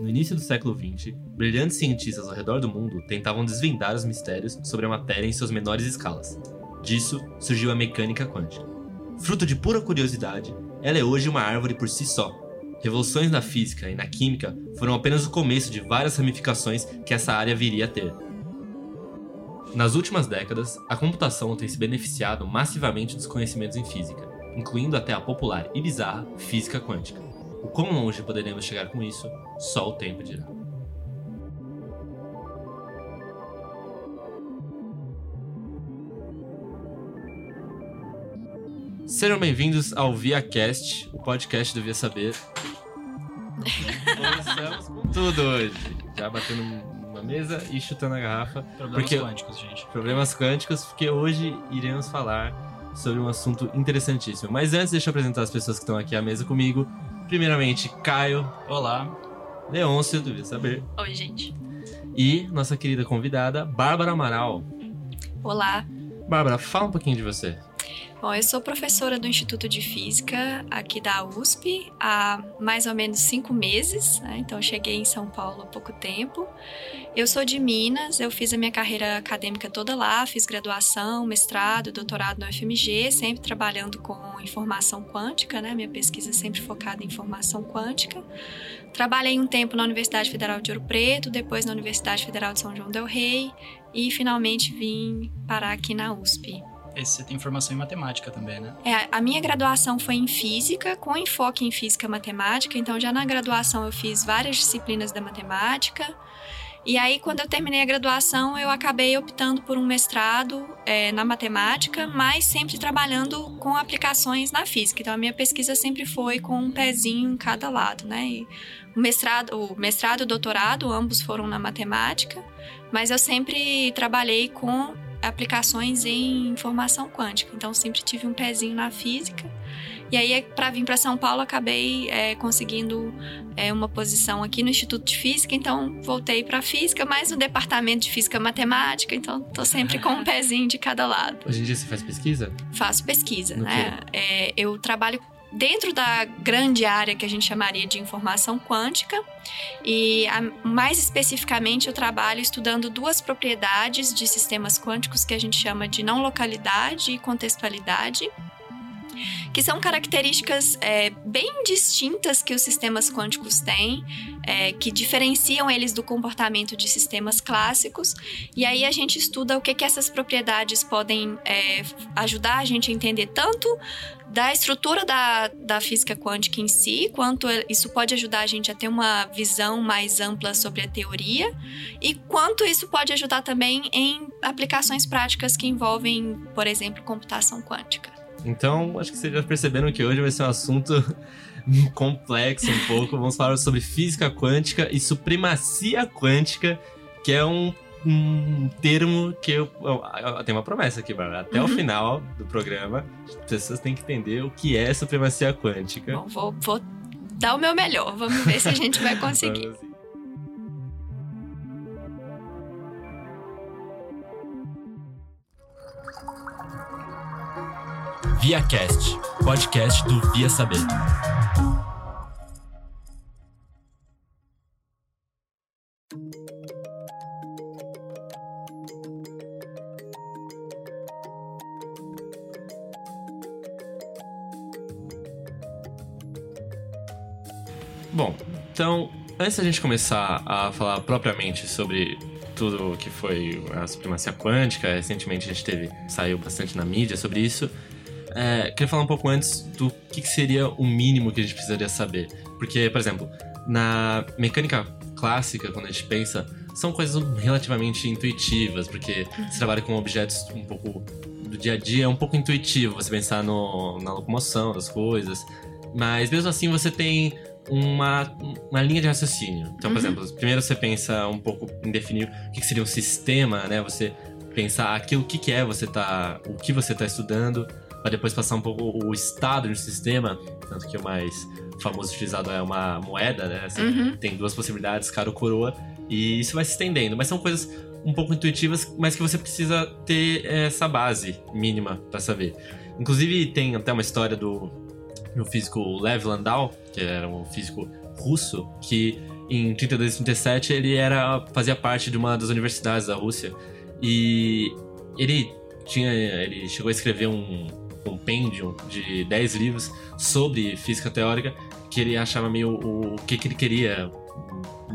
No início do século XX, brilhantes cientistas ao redor do mundo tentavam desvendar os mistérios sobre a matéria em suas menores escalas. Disso surgiu a mecânica quântica. Fruto de pura curiosidade, ela é hoje uma árvore por si só. Revoluções na física e na química foram apenas o começo de várias ramificações que essa área viria a ter. Nas últimas décadas, a computação tem se beneficiado massivamente dos conhecimentos em física, incluindo até a popular e bizarra física quântica. O quão longe poderemos chegar com isso, só o tempo dirá. Sejam bem-vindos ao ViaCast, o podcast do Via Saber. Começamos com tudo hoje. Já batendo na mesa e chutando a garrafa. Problemas Porque- quânticos, gente. Problemas quânticos, porque hoje iremos falar sobre um assunto interessantíssimo. Mas antes, deixa eu apresentar as pessoas que estão aqui à mesa comigo. Primeiramente, Caio, Olá. Leôncio, do Via Saber. Oi, gente. E nossa querida convidada, Bárbara Amaral. Olá. Bárbara, fala um pouquinho de você. Bom, eu sou professora do Instituto de Física aqui da USP há mais ou menos cinco meses, né? então cheguei em São Paulo há pouco tempo. Eu sou de Minas, eu fiz a minha carreira acadêmica toda lá, fiz graduação, mestrado, doutorado no FMG, sempre trabalhando com informação quântica, né? Minha pesquisa é sempre focada em informação quântica. Trabalhei um tempo na Universidade Federal de Ouro Preto, depois na Universidade Federal de São João del Rei e finalmente vim parar aqui na USP. Você tem formação em matemática também, né? É, a minha graduação foi em física, com enfoque em física matemática, então já na graduação eu fiz várias disciplinas da matemática. E aí, quando eu terminei a graduação, eu acabei optando por um mestrado é, na matemática, mas sempre trabalhando com aplicações na física. Então, a minha pesquisa sempre foi com um pezinho em cada lado, né? E o mestrado, o mestrado e o doutorado, ambos foram na matemática, mas eu sempre trabalhei com aplicações em informação quântica. Então, sempre tive um pezinho na física. E aí, para vir para São Paulo, acabei é, conseguindo é, uma posição aqui no Instituto de Física. Então, voltei para física, mas no departamento de física matemática. Então, tô sempre com um pezinho de cada lado. Hoje em dia você faz pesquisa? Faço pesquisa, No né? É, eu trabalho dentro da grande área que a gente chamaria de informação quântica. E a- mais especificamente eu trabalho estudando duas propriedades de sistemas quânticos que a gente chama de não localidade e contextualidade que são características é, bem distintas que os sistemas quânticos têm, é, que diferenciam eles do comportamento de sistemas clássicos. E aí a gente estuda o que, que essas propriedades podem é, ajudar a gente a entender tanto da estrutura da, da física quântica em si, quanto isso pode ajudar a gente a ter uma visão mais ampla sobre a teoria, e quanto isso pode ajudar também em aplicações práticas que envolvem, por exemplo, computação quântica. Então, acho que vocês já perceberam que hoje vai ser um assunto complexo um pouco. Vamos falar sobre física quântica e supremacia quântica, que é um, um termo que eu, eu, eu tenho uma promessa aqui, Bárbara. Até o Uhum. final do programa, as pessoas têm que entender o que é supremacia quântica. Bom, vou, vou dar o meu melhor, vamos ver se a gente vai conseguir. ViaCast, podcast do Via Saber. Bom, então, antes da gente começar a falar propriamente sobre tudo que foi a supremacia quântica, recentemente a gente teve, saiu bastante na mídia sobre isso. É, queria falar um pouco antes do que, que seria o mínimo que a gente precisaria saber. Porque, por exemplo, na mecânica clássica, quando a gente pensa, são coisas relativamente intuitivas, porque você trabalha com objetos um pouco do dia a dia, é um pouco intuitivo você pensar no, na locomoção das coisas. Mas mesmo assim você tem uma, uma linha de raciocínio. Então, por Uhum. exemplo, primeiro você pensa um pouco em definir o que seria um sistema, né? Você pensar aquilo, que, que é você tá. o que você tá estudando, para depois passar um pouco o estado do sistema, tanto que o mais famoso utilizado é uma moeda, né? Você Uhum. tem duas possibilidades, cara ou coroa, e isso vai se estendendo. Mas são coisas um pouco intuitivas, mas que você precisa ter essa base mínima para saber. Inclusive, tem até uma história do, do físico Lev Landau, que era um físico russo, que em 32 e 37, ele era, fazia parte de uma das universidades da Rússia. E ele tinha. Ele chegou a escrever um compêndio de 10 livros sobre física teórica, que ele achava meio o, o que, que ele queria,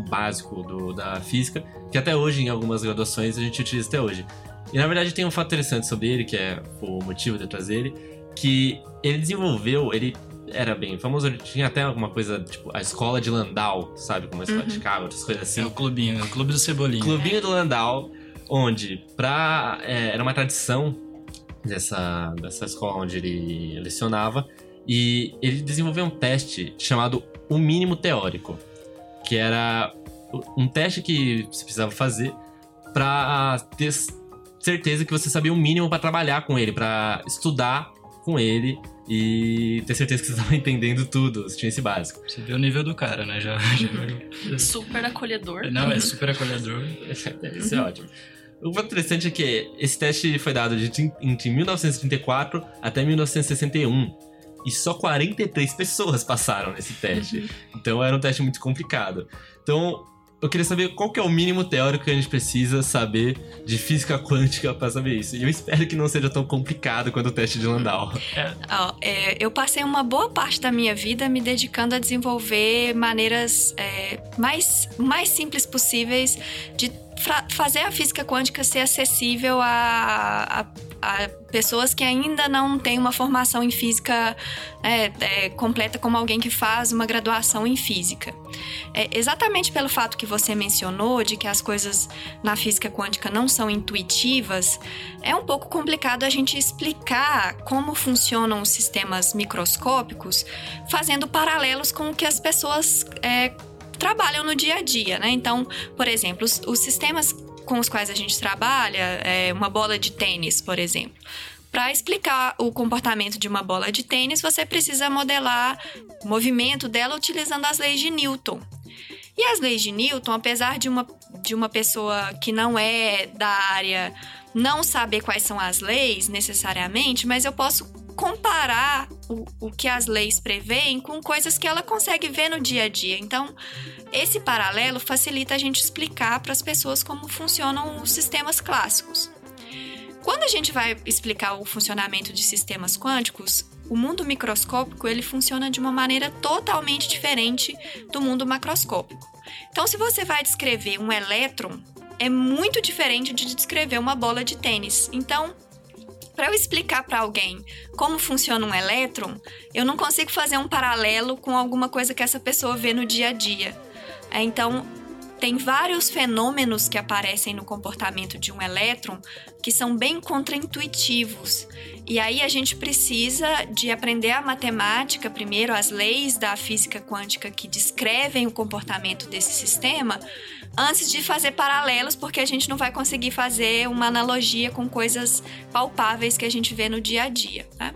básico do, da física, que até hoje, em algumas graduações, a gente utiliza até hoje. E na verdade tem um fato interessante sobre ele, que é o motivo de trazer ele, que ele desenvolveu, ele era bem famoso, ele tinha até alguma coisa, tipo, a escola de Landau, sabe? Como a escola Uhum. de Chicago, outras coisas assim. É o clubinho, é o clube do Cebolinha. Clubinho do Landau, onde pra, é, era uma tradição dessa, dessa escola onde ele lecionava, e ele desenvolveu um teste chamado o mínimo teórico, que era um teste que você precisava fazer para ter certeza que você sabia o mínimo para trabalhar com ele, para estudar com ele e ter certeza que você estava entendendo tudo, você tinha esse básico. Você vê o nível do cara, né? Já, já- Super acolhedor. Não, é super acolhedor. Isso é ótimo. O fato interessante é que esse teste foi dado de, entre 1934 até 1961. E só 43 pessoas passaram nesse teste. Então era um teste muito complicado. Então, eu queria saber qual que é o mínimo teórico que a gente precisa saber de física quântica para saber isso. E eu espero que não seja tão complicado quanto o teste de Landau. Ó, é, eu passei uma boa parte da minha vida me dedicando a desenvolver maneiras é, mais, mais simples possíveis de fazer a física quântica ser acessível a, a- a pessoas que ainda não têm uma formação em física é, é, completa como alguém que faz uma graduação em física. É, exatamente pelo fato que você mencionou de que as coisas na física quântica não são intuitivas, é um pouco complicado a gente explicar como funcionam os sistemas microscópicos, fazendo paralelos com o que as pessoas é, trabalham no dia a dia, né? Então, por exemplo, os, os sistemas com os quais a gente trabalha, é, uma bola de tênis, por exemplo. Para explicar o comportamento de uma bola de tênis, você precisa modelar o movimento dela utilizando as leis de Newton. E as leis de Newton, apesar de uma, de uma pessoa que não é da área não saber quais são as leis necessariamente, mas eu posso comparar o, o que as leis preveem com coisas que ela consegue ver no dia a dia. Então, esse paralelo facilita a gente explicar para as pessoas como funcionam os sistemas clássicos. Quando a gente vai explicar o funcionamento de sistemas quânticos, o mundo microscópico ele funciona de uma maneira totalmente diferente do mundo macroscópico. Então, se você vai descrever um elétron, é muito diferente de descrever uma bola de tênis. Então, para eu explicar para alguém como funciona um elétron, eu não consigo fazer um paralelo com alguma coisa que essa pessoa vê no dia a dia. É, então, tem vários fenômenos que aparecem no comportamento de um elétron que são bem contraintuitivos. E aí a gente precisa de aprender a matemática, primeiro as leis da física quântica que descrevem o comportamento desse sistema, antes de fazer paralelos, porque a gente não vai conseguir fazer uma analogia com coisas palpáveis que a gente vê no dia a dia. Tá?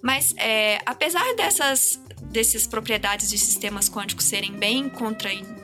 Mas é, apesar dessas dessas propriedades de sistemas quânticos serem bem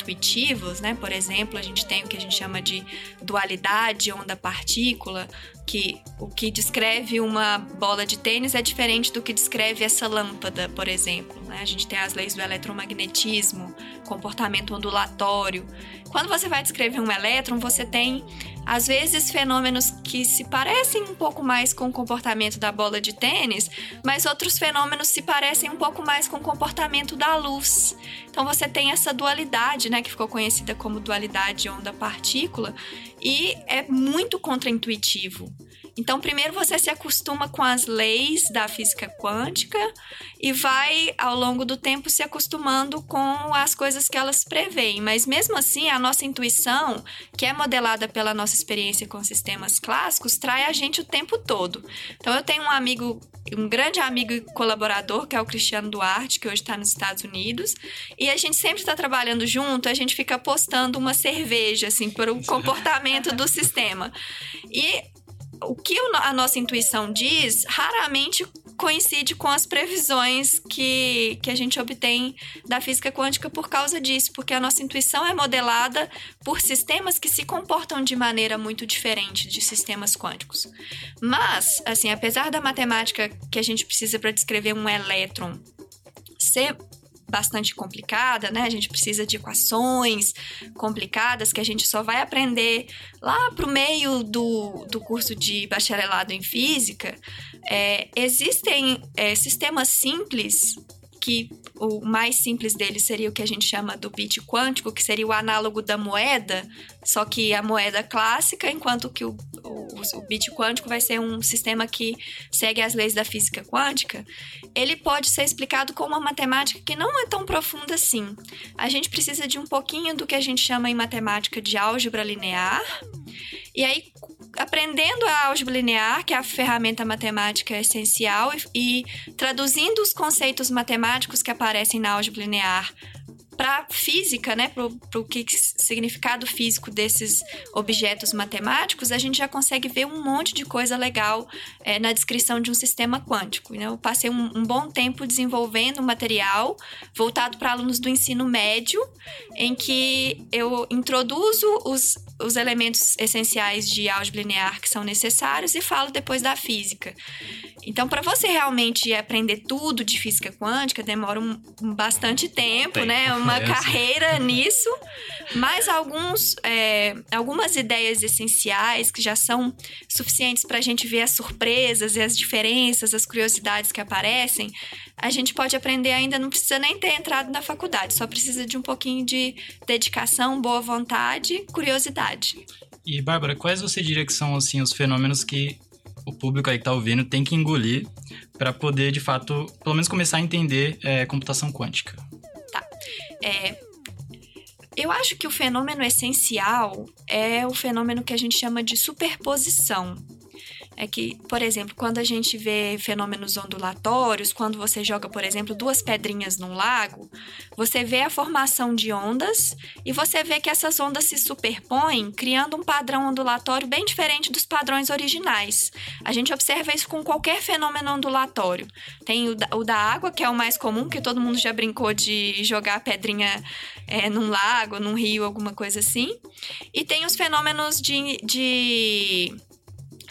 contraintuitivos, né? Por exemplo, a gente tem o que a gente chama de dualidade onda-partícula, que o que descreve uma bola de tênis é diferente do que descreve essa lâmpada, por exemplo. Né? A gente tem as leis do eletromagnetismo, comportamento ondulatório. Quando você vai descrever um elétron, você tem às vezes fenômenos que se parecem um pouco mais com o comportamento da bola de tênis, mas outros fenômenos se parecem um pouco mais com o comportamento da luz. Então você tem essa dualidade, né, que ficou conhecida como dualidade onda-partícula, e é muito contraintuitivo. Então, primeiro você se acostuma com as leis da física quântica e vai, ao longo do tempo, se acostumando com as coisas que elas preveem. Mas, mesmo assim, a nossa intuição, que é modelada pela nossa experiência com sistemas clássicos, trai a gente o tempo todo. Então, eu tenho um amigo, um grande amigo e colaborador, que é o Cristiano Duarte, que hoje está nos Estados Unidos, e a gente sempre está trabalhando junto, a gente fica postando uma cerveja, assim, por o comportamento do sistema. E o que a nossa intuição diz raramente coincide com as previsões que, que a gente obtém da física quântica por causa disso, porque a nossa intuição é modelada por sistemas que se comportam de maneira muito diferente de sistemas quânticos. Mas, assim, apesar da matemática que a gente precisa para descrever um elétron ser bastante complicada, né? A gente precisa de equações complicadas que a gente só vai aprender lá pro meio do, do curso de bacharelado em física. É, existem é, sistemas simples que o mais simples dele seria o que a gente chama do bit quântico, que seria o análogo da moeda, só que a moeda clássica, enquanto que o, o, o bit quântico vai ser um sistema que segue as leis da física quântica, ele pode ser explicado com uma matemática que não é tão profunda assim. A gente precisa de um pouquinho do que a gente chama em matemática de álgebra linear, e aí aprendendo a álgebra linear, que é a ferramenta matemática essencial, e, traduzindo os conceitos matemáticos que aparecem na álgebra linear para física, né, para o que significado físico desses objetos matemáticos, a gente já consegue ver um monte de coisa legal é, na descrição de um sistema quântico. Né? Eu passei um, um bom tempo desenvolvendo um material voltado para alunos do ensino médio, em que eu introduzo os, os elementos essenciais de álgebra linear que são necessários e falo depois da física. Então, para você realmente aprender tudo de física quântica, demora um, um bastante tempo, Tem. né? Uma é carreira nisso. Mas alguns, é, algumas ideias essenciais que já são suficientes para a gente ver as surpresas e as diferenças, as curiosidades que aparecem, a gente pode aprender ainda, não precisa nem ter entrado na faculdade, só precisa de um pouquinho de dedicação, boa vontade, curiosidade. E, Bárbara, quais você diria que são assim, os fenômenos que o público aí que tá ouvindo tem que engolir para poder, de fato, pelo menos começar a entender é, computação quântica? Tá. É, eu acho que o fenômeno essencial é o fenômeno que a gente chama de superposição é que, por exemplo, quando a gente vê fenômenos ondulatórios, quando você joga, por exemplo, duas pedrinhas num lago, você vê a formação de ondas e você vê que essas ondas se superpõem, criando um padrão ondulatório bem diferente dos padrões originais. A gente observa isso com qualquer fenômeno ondulatório. Tem o da, o da água, que é o mais comum, que todo mundo já brincou de jogar a pedrinha é, num lago, num rio, alguma coisa assim. E tem os fenômenos de, de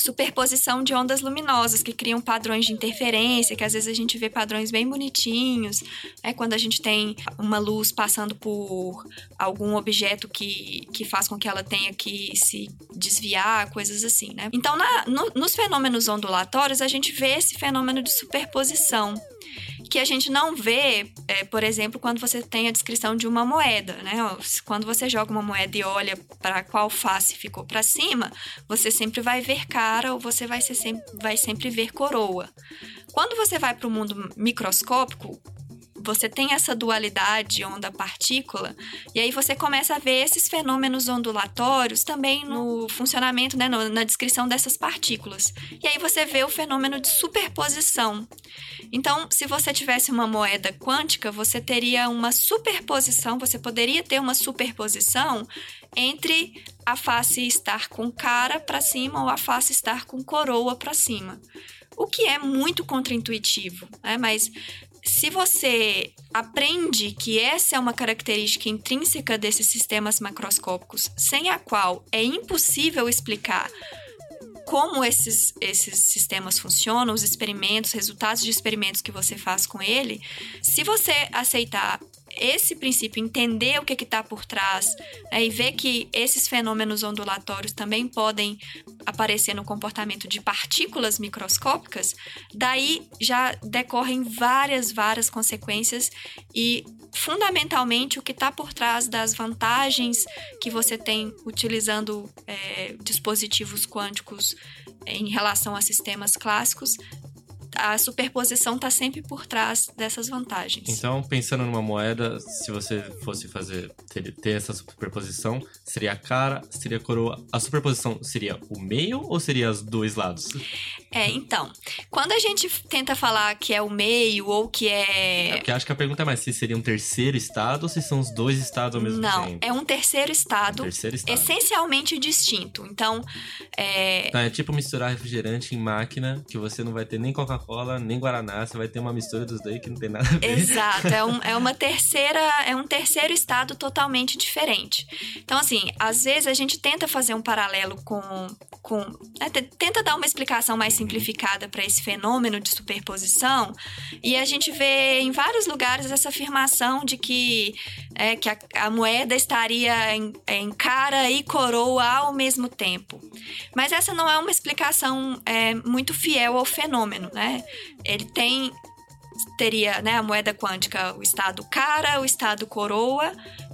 superposição de ondas luminosas que criam padrões de interferência, que às vezes a gente vê padrões bem bonitinhos, é quando a gente tem uma luz passando por algum objeto que, que faz com que ela tenha que se desviar, coisas assim, né? Então, na, no, nos fenômenos ondulatórios, a gente vê esse fenômeno de superposição que a gente não vê, é, por exemplo, quando você tem a descrição de uma moeda, né? Quando você joga uma moeda e olha para qual face ficou para cima, você sempre vai ver cara ou você vai, sempre, vai sempre ver coroa. Quando você vai para o mundo microscópico, você tem essa dualidade onda-partícula, e aí você começa a ver esses fenômenos ondulatórios também no funcionamento, né, no, na descrição dessas partículas. E aí você vê o fenômeno de superposição. Então, se você tivesse uma moeda quântica, você teria uma superposição, você poderia ter uma superposição entre a face estar com cara para cima ou a face estar com coroa para cima. O que é muito contraintuitivo, né? mas se você aprende que essa é uma característica intrínseca desses sistemas macroscópicos, sem a qual é impossível explicar como esses, esses sistemas funcionam, os experimentos, resultados de experimentos que você faz com ele, se você aceitar esse princípio, entender o que está por trás né, e ver que esses fenômenos ondulatórios também podem aparecer no comportamento de partículas microscópicas, daí já decorrem várias, várias consequências e fundamentalmente o que está por trás das vantagens que você tem utilizando é, dispositivos quânticos em relação a sistemas clássicos a superposição está sempre por trás dessas vantagens. Então, pensando numa moeda, se você fosse fazer ter, ter, essa superposição, seria a cara, seria a coroa. A superposição seria o meio ou seria os dois lados? É, então, quando a gente tenta falar que é o meio ou que é. É porque acho que a pergunta é mais se seria um terceiro estado ou se são os dois estados ao mesmo Não, tempo. Não, é um terceiro estado, um terceiro estado. essencialmente distinto. Então, é. Então, é tipo misturar refrigerante em máquina, que você não vai ter nem Coca-Cola Coca-Cola, nem Guaraná. Você vai ter uma mistura dos dois que não tem nada a ver. Exato, é, um, é uma terceira, é um terceiro estado totalmente diferente. Então, assim, às vezes a gente tenta fazer um paralelo com. com né, tenta dar uma explicação mais simplificada para esse fenômeno de superposição, e a gente vê em vários lugares essa afirmação de que, é, que a, a moeda estaria em, em cara e coroa ao mesmo tempo. Mas essa não é uma explicação é, muito fiel ao fenômeno, né? Ele tem teria né, a moeda quântica, o estado cara, o estado coroa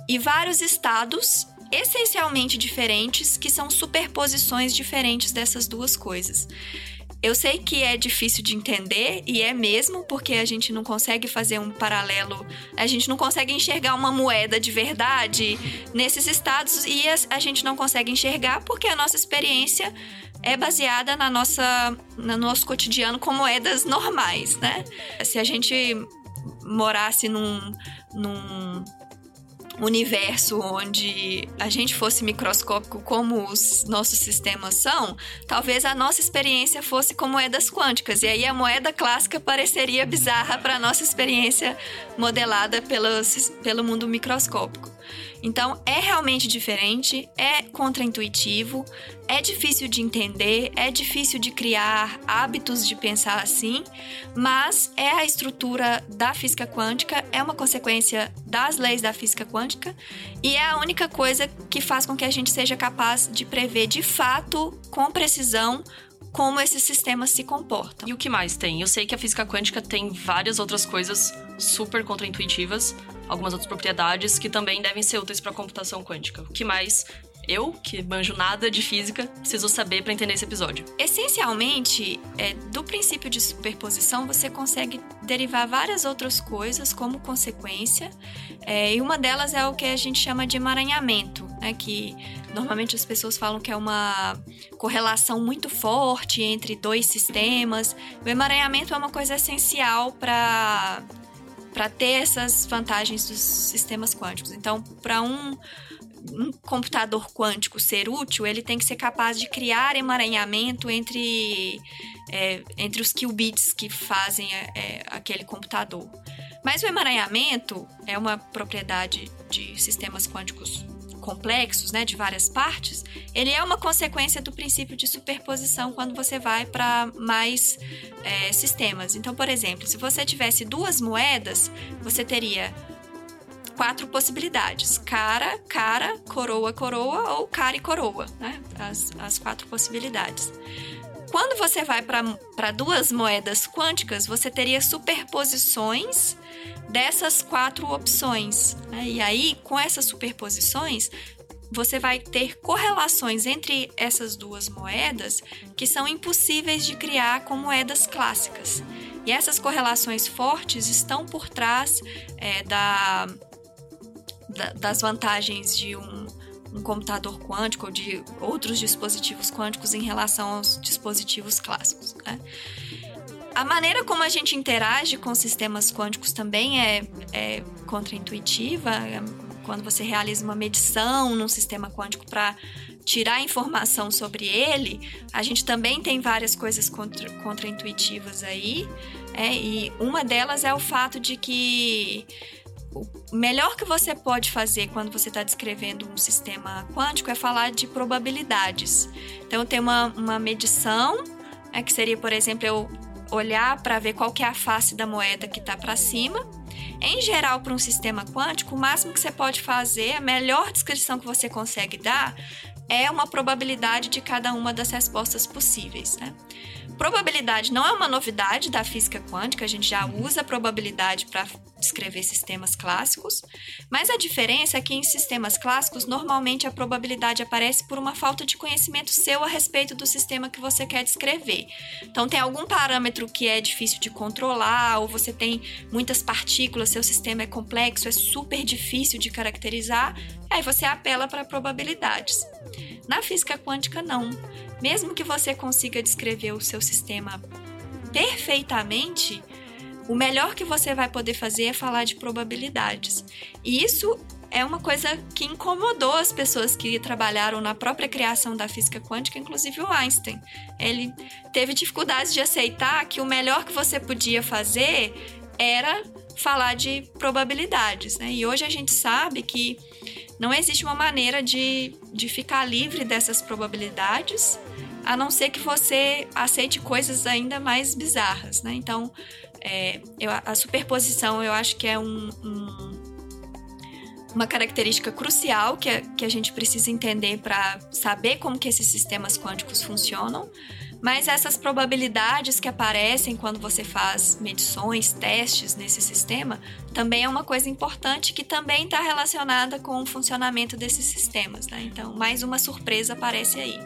e vários estados essencialmente diferentes que são superposições diferentes dessas duas coisas. Eu sei que é difícil de entender, e é mesmo, porque a gente não consegue fazer um paralelo, a gente não consegue enxergar uma moeda de verdade nesses estados, e a, gente não consegue enxergar porque a nossa experiência é baseada na nossa, no nosso cotidiano com moedas normais, né? Se a gente morasse num, num universo onde a gente fosse microscópico como os nossos sistemas são, talvez a nossa experiência fosse com moedas quânticas. E aí a moeda clássica pareceria bizarra para a nossa experiência modelada pelos, pelo mundo microscópico. Então é realmente diferente, é contraintuitivo, é difícil de entender, é difícil de criar hábitos de pensar assim, mas é a estrutura da física quântica, é uma consequência das leis da física quântica e é a única coisa que faz com que a gente seja capaz de prever de fato, com precisão, como esses sistemas se comportam. E o que mais tem? Eu sei que a física quântica tem várias outras coisas super contraintuitivas, algumas outras propriedades que também devem ser úteis para a computação quântica. O que mais eu, que manjo nada de física, preciso saber para entender esse episódio? Essencialmente, é, do princípio de superposição, você consegue derivar várias outras coisas como consequência, é, e uma delas é o que a gente chama de emaranhamento, né, que normalmente as pessoas falam que é uma correlação muito forte entre dois sistemas. O emaranhamento é uma coisa essencial para para ter essas vantagens dos sistemas quânticos. Então, para um, um, computador quântico ser útil, ele tem que ser capaz de criar emaranhamento entre, é, entre os qubits que fazem é, é aquele computador. Mas o emaranhamento é uma propriedade de sistemas quânticos complexos, né, de várias partes, ele é uma consequência do princípio de superposição quando você vai para mais é, sistemas. Então, por exemplo, se você tivesse duas moedas, você teria quatro possibilidades: cara, cara, coroa, coroa ou cara e coroa, né? As, as quatro possibilidades. Quando você vai para duas moedas quânticas, você teria superposições dessas quatro opções. Né? E aí, com essas superposições, você vai ter correlações entre essas duas moedas que são impossíveis de criar com moedas clássicas. E essas correlações fortes estão por trás é, da, da, das vantagens de um, um computador quântico ou de outros dispositivos quânticos em relação aos dispositivos clássicos. Né? A maneira como a gente interage com sistemas quânticos também é, é contraintuitiva. Quando você realiza uma medição num sistema quântico para tirar informação sobre ele, a gente também tem várias coisas contra, contraintuitivas aí. É, e uma delas é o fato de que o melhor que você pode fazer quando você está descrevendo um sistema quântico é falar de probabilidades. Então, tem uma, uma medição, é, que seria, por exemplo, eu olhar para ver qual que é a face da moeda que está para cima. Em geral, para um sistema quântico, o máximo que você pode fazer, a melhor descrição que você consegue dar, é uma probabilidade de cada uma das respostas possíveis. Né? Probabilidade não é uma novidade da física quântica, a gente já usa a probabilidade para descrever sistemas clássicos, mas a diferença é que em sistemas clássicos, normalmente a probabilidade aparece por uma falta de conhecimento seu a respeito do sistema que você quer descrever. Então, tem algum parâmetro que é difícil de controlar, ou você tem muitas partículas, seu sistema é complexo, é super difícil de caracterizar, aí você apela para probabilidades. Na física quântica, não. Mesmo que você consiga descrever o seu sistema perfeitamente, o melhor que você vai poder fazer é falar de probabilidades. E isso é uma coisa que incomodou as pessoas que trabalharam na própria criação da física quântica, inclusive o Einstein. Ele teve dificuldades de aceitar que o melhor que você podia fazer era falar de probabilidades, né? E hoje a gente sabe que não existe uma maneira de, de ficar livre dessas probabilidades, a não ser que você aceite coisas ainda mais bizarras, né? Então, é, eu, a superposição eu acho que é um, um, uma característica crucial que a, que a gente precisa entender para saber como que esses sistemas quânticos funcionam. Mas essas probabilidades que aparecem quando você faz medições, testes nesse sistema, também é uma coisa importante que também está relacionada com o funcionamento desses sistemas. Né? Então, mais uma surpresa aparece aí.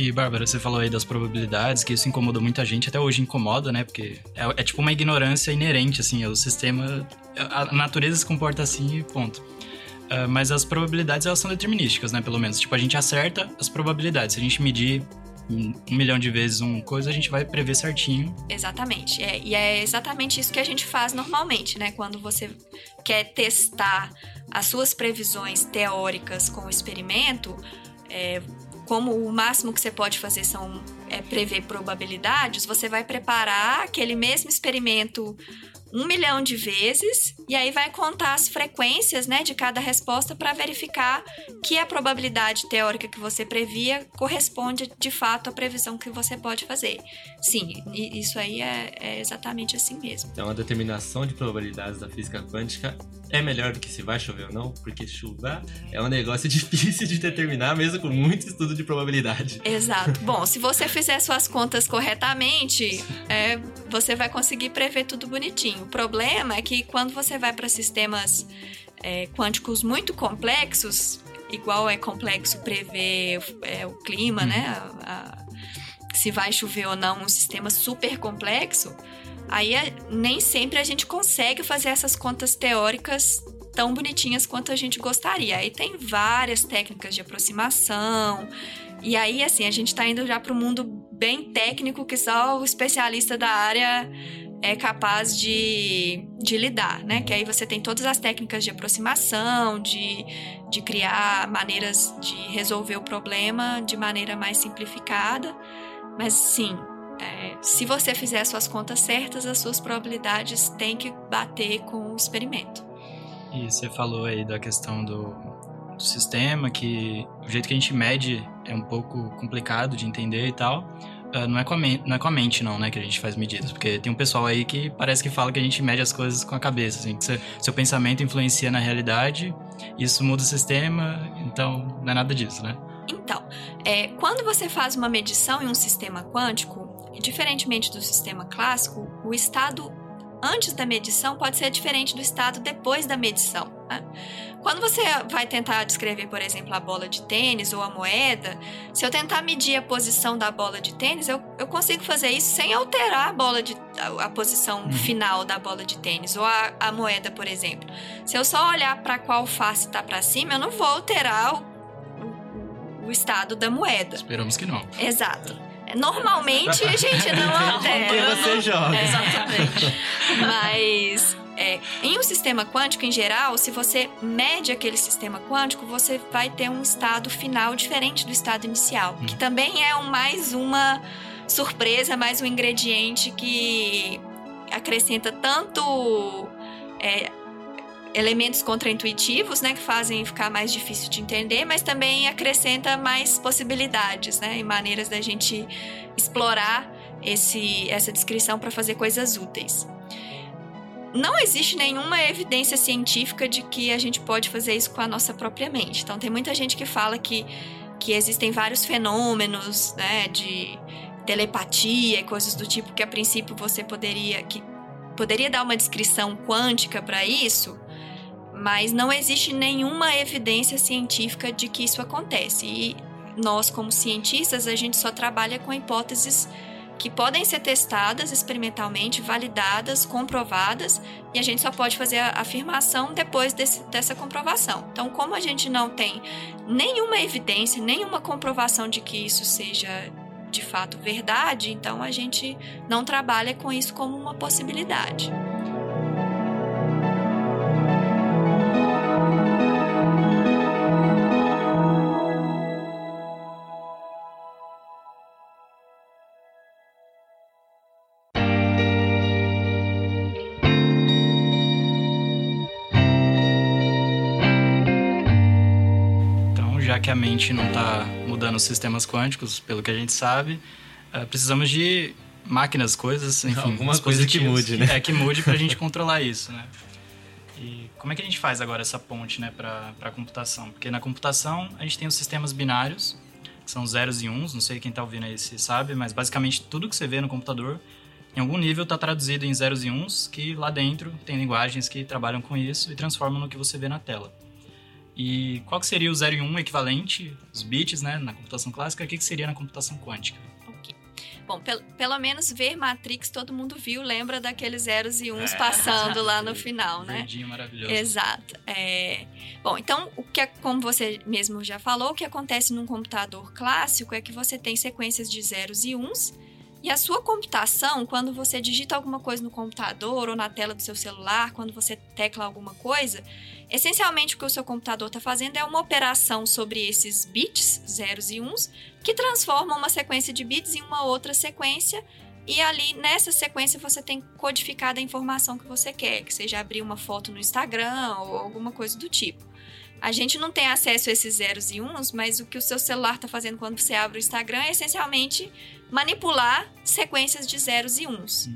E, Bárbara, você falou aí das probabilidades, que isso incomoda muita gente, até hoje incomoda, né? Porque é, é tipo uma ignorância inerente, assim, o sistema. A natureza se comporta assim e ponto. Uh, mas as probabilidades, elas são determinísticas, né? Pelo menos. Tipo, a gente acerta as probabilidades. Se a gente medir um milhão de vezes uma coisa, a gente vai prever certinho. Exatamente. É, e é exatamente isso que a gente faz normalmente, né? Quando você quer testar as suas previsões teóricas com o experimento, é, como o máximo que você pode fazer são é, prever probabilidades, você vai preparar aquele mesmo experimento um milhão de vezes e aí vai contar as frequências né, de cada resposta para verificar que a probabilidade teórica que você previa corresponde de fato à previsão que você pode fazer. Sim, isso aí é, é exatamente assim mesmo. Então a determinação de probabilidades da física quântica é melhor do que se vai chover ou não, porque chuva é um negócio difícil de determinar, mesmo com muito estudo de probabilidade. Exato. Bom, se você fizer suas contas corretamente, é, você vai conseguir prever tudo bonitinho. O problema é que quando você vai para sistemas é, quânticos muito complexos, igual é complexo prever é, o clima, né? A, a, se vai chover ou não, um sistema super complexo, aí é, nem sempre a gente consegue fazer essas contas teóricas tão bonitinhas quanto a gente gostaria. Aí tem várias técnicas de aproximação. E aí, assim, a gente está indo já para o mundo bem técnico que só o especialista da área é capaz de, de lidar, né? Que aí você tem todas as técnicas de aproximação, de, de criar maneiras de resolver o problema de maneira mais simplificada. Mas sim, é, se você fizer suas contas certas, as suas probabilidades têm que bater com o experimento. E você falou aí da questão do, do sistema, que o jeito que a gente mede é um pouco complicado de entender e tal. Uh, não, é com a não é com a mente, não, né, que a gente faz medidas. Porque tem um pessoal aí que parece que fala que a gente mede as coisas com a cabeça, assim, que seu, seu pensamento influencia na realidade, isso muda o sistema, então não é nada disso, né? Então, é, quando você faz uma medição em um sistema quântico, diferentemente do sistema clássico, o estado antes da medição pode ser diferente do estado depois da medição. Né? Quando você vai tentar descrever, por exemplo, a bola de tênis ou a moeda, se eu tentar medir a posição da bola de tênis, eu, eu consigo fazer isso sem alterar a bola de a, a posição uhum. final da bola de tênis ou a, a moeda, por exemplo. Se eu só olhar para qual face está para cima, eu não vou alterar o, o, o estado da moeda. Esperamos que não. Exato. Normalmente a gente não altera. você joga. É, exatamente. Mas é, em um sistema quântico, em geral, se você mede aquele sistema quântico, você vai ter um estado final diferente do estado inicial, hum. que também é um, mais uma surpresa, mais um ingrediente que acrescenta tanto é, elementos contraintuitivos, né, que fazem ficar mais difícil de entender, mas também acrescenta mais possibilidades, né, e maneiras da gente explorar esse, essa descrição para fazer coisas úteis. Não existe nenhuma evidência científica de que a gente pode fazer isso com a nossa própria mente. Então, tem muita gente que fala que, que existem vários fenômenos, né, de telepatia e coisas do tipo que a princípio você poderia que poderia dar uma descrição quântica para isso, mas não existe nenhuma evidência científica de que isso acontece. E nós, como cientistas, a gente só trabalha com hipóteses que podem ser testadas experimentalmente, validadas, comprovadas, e a gente só pode fazer a afirmação depois desse, dessa comprovação. Então, como a gente não tem nenhuma evidência, nenhuma comprovação de que isso seja de fato verdade, então a gente não trabalha com isso como uma possibilidade. Que a mente não está mudando os sistemas quânticos, pelo que a gente sabe, uh, precisamos de máquinas, coisas, enfim. Alguma coisa que mude, né? É, que mude para a gente controlar isso, né? E como é que a gente faz agora essa ponte, né, para a computação? Porque na computação a gente tem os sistemas binários, que são zeros e uns, não sei quem está ouvindo aí se sabe, mas basicamente tudo que você vê no computador, em algum nível está traduzido em zeros e uns, que lá dentro tem linguagens que trabalham com isso e transformam no que você vê na tela. E qual que seria o 0 e 1 um equivalente, os bits, né, na computação clássica, o que, que seria na computação quântica? Bom, pelo, pelo menos ver Matrix todo mundo viu, lembra daqueles zeros e uns é, passando lá no final, né? Verdinho maravilhoso. Exato. É... Bom, então, o que é, como você mesmo já falou, o que acontece num computador clássico é que você tem sequências de zeros e uns, e a sua computação, quando você digita alguma coisa no computador ou na tela do seu celular, quando você tecla alguma coisa, Essencialmente, o que o seu computador está fazendo é uma operação sobre esses bits, zeros e uns, que transforma uma sequência de bits em uma outra sequência. E ali, nessa sequência, você tem codificada a informação que você quer, que seja abrir uma foto no Instagram ou alguma coisa do tipo. A gente não tem acesso a esses zeros e uns, mas o que o seu celular está fazendo quando você abre o Instagram é essencialmente manipular sequências de zeros e uns.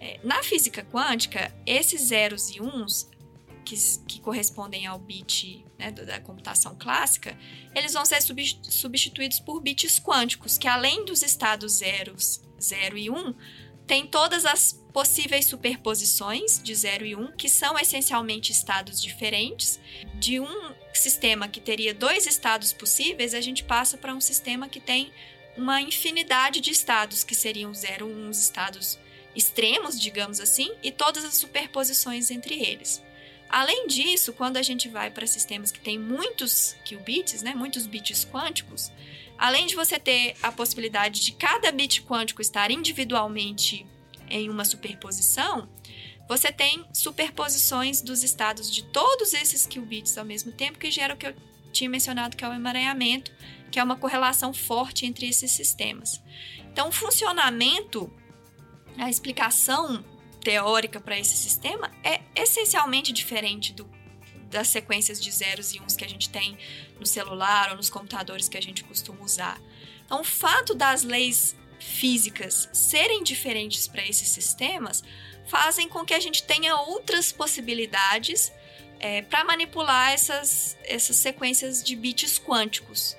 É, na física quântica, esses zeros e uns que, que correspondem ao bit né, da computação clássica, eles vão ser substituídos por bits quânticos, que além dos estados zeros, 0 e 1, um, tem todas as possíveis superposições de 0 e 1, um, que são essencialmente estados diferentes. De um sistema que teria dois estados possíveis, a gente passa para um sistema que tem uma infinidade de estados, que seriam 0, 1, um, estados extremos, digamos assim, e todas as superposições entre eles. Além disso, quando a gente vai para sistemas que têm muitos qubits, né, muitos bits quânticos, além de você ter a possibilidade de cada bit quântico estar individualmente em uma superposição, você tem superposições dos estados de todos esses qubits ao mesmo tempo, que gera o que eu tinha mencionado, que é o emaranhamento, que é uma correlação forte entre esses sistemas. Então, o funcionamento, a explicação teórica para esse sistema é essencialmente diferente do, das sequências de zeros e uns que a gente tem no celular ou nos computadores que a gente costuma usar. Então, o fato das leis físicas serem diferentes para esses sistemas fazem com que a gente tenha outras possibilidades é, para manipular essas, essas sequências de bits quânticos.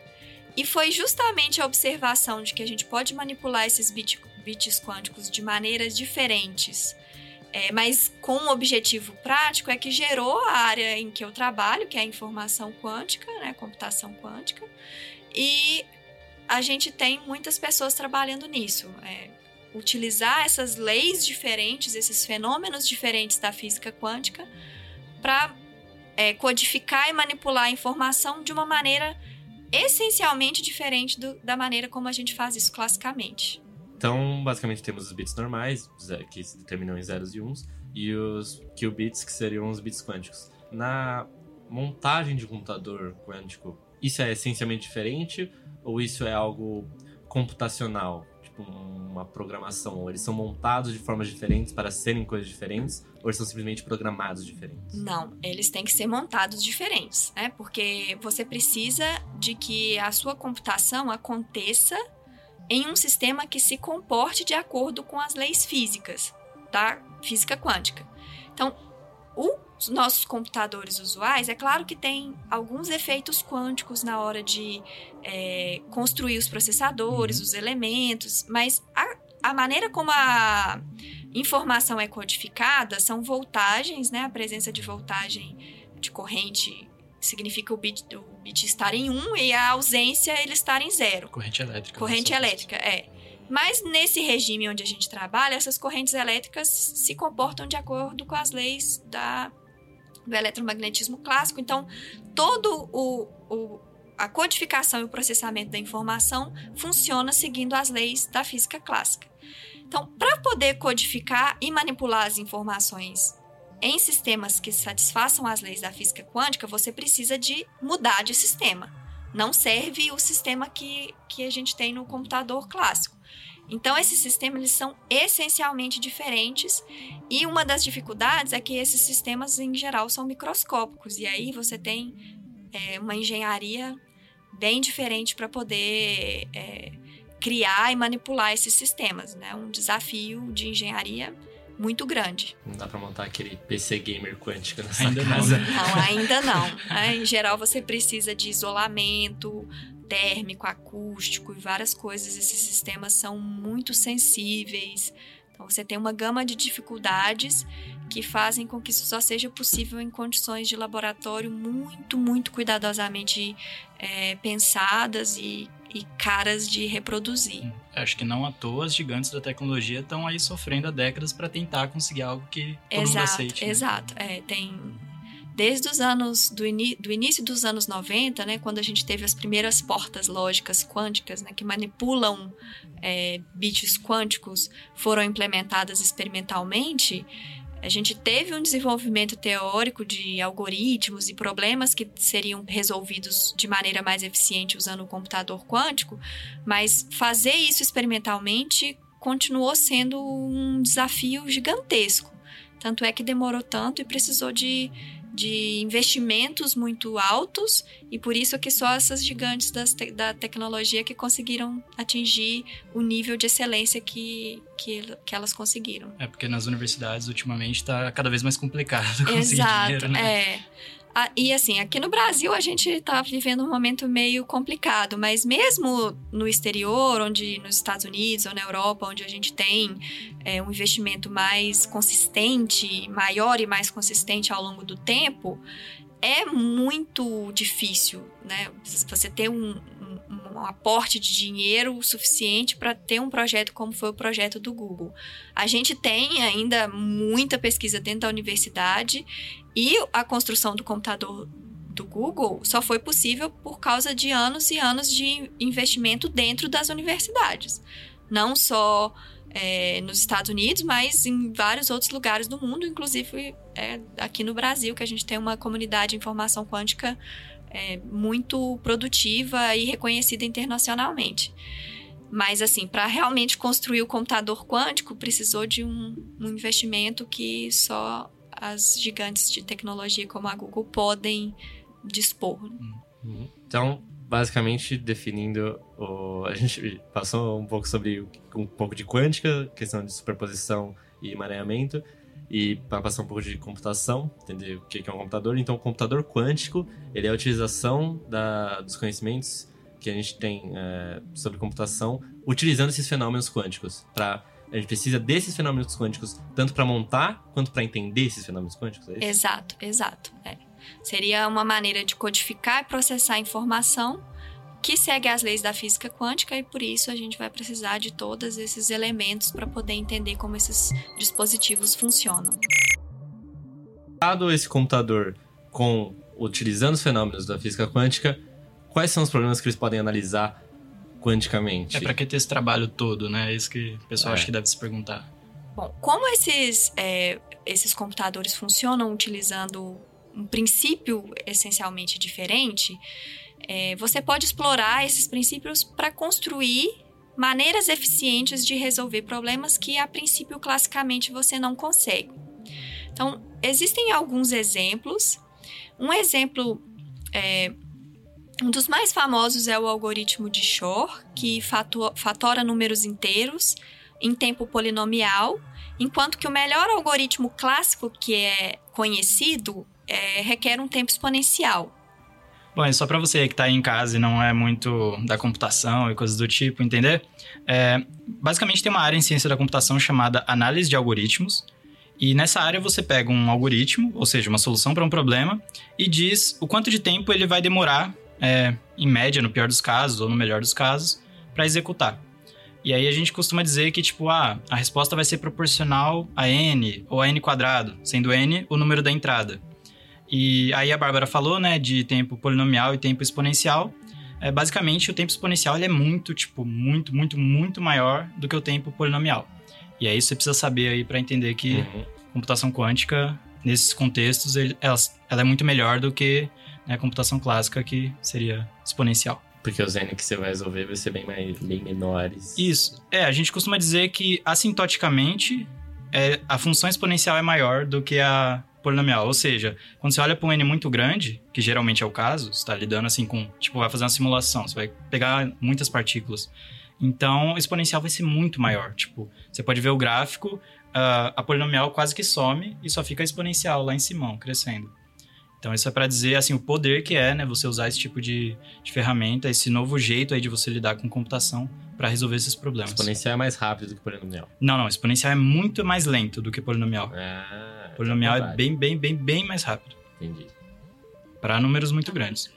E foi justamente a observação de que a gente pode manipular esses bit, bits quânticos de maneiras diferentes é, mas com um objetivo prático é que gerou a área em que eu trabalho, que é a informação quântica, né, computação quântica, e a gente tem muitas pessoas trabalhando nisso. É, utilizar essas leis diferentes, esses fenômenos diferentes da física quântica, para é, codificar e manipular a informação de uma maneira essencialmente diferente do, da maneira como a gente faz isso classicamente. Então, basicamente, temos os bits normais, que se determinam em zeros e uns, e os qubits, que seriam os bits quânticos. Na montagem de computador quântico, isso é essencialmente diferente ou isso é algo computacional? Tipo, uma programação? Ou eles são montados de formas diferentes para serem coisas diferentes? Ou eles são simplesmente programados diferentes? Não, eles têm que ser montados diferentes, né? Porque você precisa de que a sua computação aconteça em um sistema que se comporte de acordo com as leis físicas, da física quântica. Então, os nossos computadores usuais, é claro que tem alguns efeitos quânticos na hora de é, construir os processadores, os elementos, mas a, a maneira como a informação é codificada são voltagens, né? A presença de voltagem de corrente significa o bit, o bit estar em 1 um, e a ausência ele estar em 0. Corrente elétrica. Corrente elétrica, é. Mas nesse regime onde a gente trabalha, essas correntes elétricas se comportam de acordo com as leis da, do eletromagnetismo clássico. Então, todo o, o a codificação e o processamento da informação funciona seguindo as leis da física clássica. Então, para poder codificar e manipular as informações em sistemas que satisfaçam as leis da física quântica, você precisa de mudar de sistema. Não serve o sistema que, que a gente tem no computador clássico. Então, esses sistemas eles são essencialmente diferentes e uma das dificuldades é que esses sistemas, em geral, são microscópicos. E aí você tem é, uma engenharia bem diferente para poder é, criar e manipular esses sistemas, né? Um desafio de engenharia muito grande. Não dá para montar aquele PC gamer quântico nessa Ainda casa. não. Não, ainda não. né? Em geral, você precisa de isolamento térmico, acústico e várias coisas. Esses sistemas são muito sensíveis. Então, você tem uma gama de dificuldades que fazem com que isso só seja possível em condições de laboratório muito, muito cuidadosamente é, pensadas e, e caras de reproduzir. Acho que não à toa as gigantes da tecnologia estão aí sofrendo há décadas para tentar conseguir algo que todo mundo Exato, aceite. né? exato. É, tem desde os anos do, do início dos anos 90, né, quando a gente teve as primeiras portas lógicas quânticas, né, que manipulam é, bits quânticos, foram implementadas experimentalmente. A gente teve um desenvolvimento teórico de algoritmos e problemas que seriam resolvidos de maneira mais eficiente usando o computador quântico, mas fazer isso experimentalmente continuou sendo um desafio gigantesco. Tanto é que demorou tanto e precisou de, de investimentos muito altos, e por isso que só essas gigantes te- da tecnologia que conseguiram atingir o nível de excelência que, que, que elas conseguiram. É porque nas universidades ultimamente está cada vez mais complicado conseguir Exato, dinheiro, né? é. E assim, aqui no Brasil a gente está vivendo um momento meio complicado, mas mesmo no exterior, onde nos Estados Unidos ou na Europa, onde a gente tem é, um investimento mais consistente, maior e mais consistente ao longo do tempo, é muito difícil, né? Você ter um- um aporte de dinheiro suficiente para ter um projeto como foi o projeto do Google. A gente tem ainda muita pesquisa dentro da universidade e a construção do computador do Google só foi possível por causa de anos e anos de investimento dentro das universidades. Não só é, nos Estados Unidos, mas em vários outros lugares do mundo, inclusive é, aqui no Brasil, que a gente tem uma comunidade de informação quântica é, muito produtiva e reconhecida internacionalmente. Mas, assim, para realmente construir o computador quântico, precisou de um, um investimento que só as gigantes de tecnologia como a Google podem dispor. Uhum. Então, basicamente, definindo, o... a gente passou um pouco sobre um pouco de quântica, questão de superposição e emaranhamento, e para passar um pouco de computação, entender o que é um computador. Então, o computador quântico, ele é a utilização da- dos conhecimentos que a gente tem é, sobre computação, utilizando esses fenômenos quânticos. Pra, a gente precisa desses fenômenos quânticos tanto para montar quanto para entender esses fenômenos quânticos, é? Exato, exato. é. Seria uma maneira de codificar e processar a informação que segue as leis da física quântica e por isso a gente vai precisar de todos esses elementos para poder entender como esses dispositivos funcionam. Dado esse computador com utilizando os fenômenos da física quântica, quais são os problemas que eles podem analisar quanticamente? É pra que ter esse trabalho todo, né? É isso que o pessoal É. acha que deve se perguntar. Bom, como esses, é, esses computadores funcionam utilizando um princípio essencialmente diferente, é, você pode explorar esses princípios para construir maneiras eficientes de resolver problemas que, a princípio, classicamente você não consegue. Então, existem alguns exemplos. Um exemplo, é, um dos mais famosos é o algoritmo de Shor, que fatora números inteiros em tempo polinomial, enquanto que o melhor algoritmo clássico que é conhecido é, requer um tempo exponencial. Bom, é só pra você que tá aí em casa e não é muito da computação e coisas do tipo, entender? É, basicamente tem uma área em ciência da computação chamada análise de algoritmos. E nessa área você pega um algoritmo, ou seja, uma solução para um problema, e diz o quanto de tempo ele vai demorar, é, em média, no pior dos casos, ou no melhor dos casos, para executar. E aí a gente costuma dizer que, tipo, ah, a resposta vai ser proporcional a n ou a n quadrado, sendo n o número da entrada. E aí a Bárbara falou, né, de tempo polinomial e tempo exponencial. É, basicamente, o tempo exponencial ele é muito, tipo, muito, muito, muito maior do que o tempo polinomial. E aí você precisa saber aí para entender que Uhum. computação quântica, nesses contextos, ele- ela, ela é muito melhor do que né, a computação clássica, que seria exponencial. Porque os N que você vai resolver vai ser bem, mais, bem menores. Isso. É, a gente costuma dizer que assintoticamente é, a função exponencial é maior do que a polinomial. Ou seja, quando você olha para um N muito grande, que geralmente é o caso, você está lidando assim com, tipo, vai fazer uma simulação, você vai pegar muitas partículas. Então, o exponencial vai ser muito maior. Tipo, você pode ver o gráfico, uh, a polinomial quase que some e só fica exponencial lá em cima, crescendo. Então, isso é para dizer, assim, o poder que é, né, você usar esse tipo de, de ferramenta, esse novo jeito aí de você lidar com computação para resolver esses problemas. Exponencial é mais rápido do que polinomial. Não, não, exponencial é muito mais lento do que polinomial. Ah, polinomial é verdade. bem, bem, bem, bem mais rápido. Entendi. Para números muito grandes.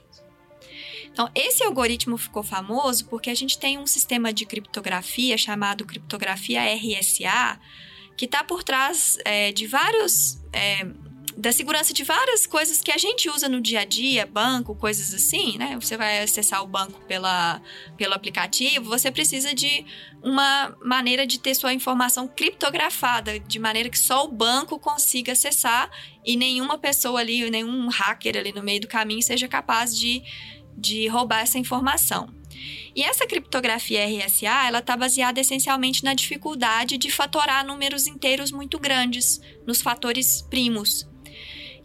Então, esse algoritmo ficou famoso porque a gente tem um sistema de criptografia chamado criptografia RSA, que está por trás é, de vários. É, da segurança de várias coisas que a gente usa no dia a dia, banco, coisas assim, né? Você vai acessar o banco pela, pelo aplicativo, você precisa de uma maneira de ter sua informação criptografada, de maneira que só o banco consiga acessar e nenhuma pessoa ali, nenhum hacker ali no meio do caminho seja capaz de, de roubar essa informação. E essa criptografia RSA, ela está baseada essencialmente na dificuldade de fatorar números inteiros muito grandes, nos fatores primos.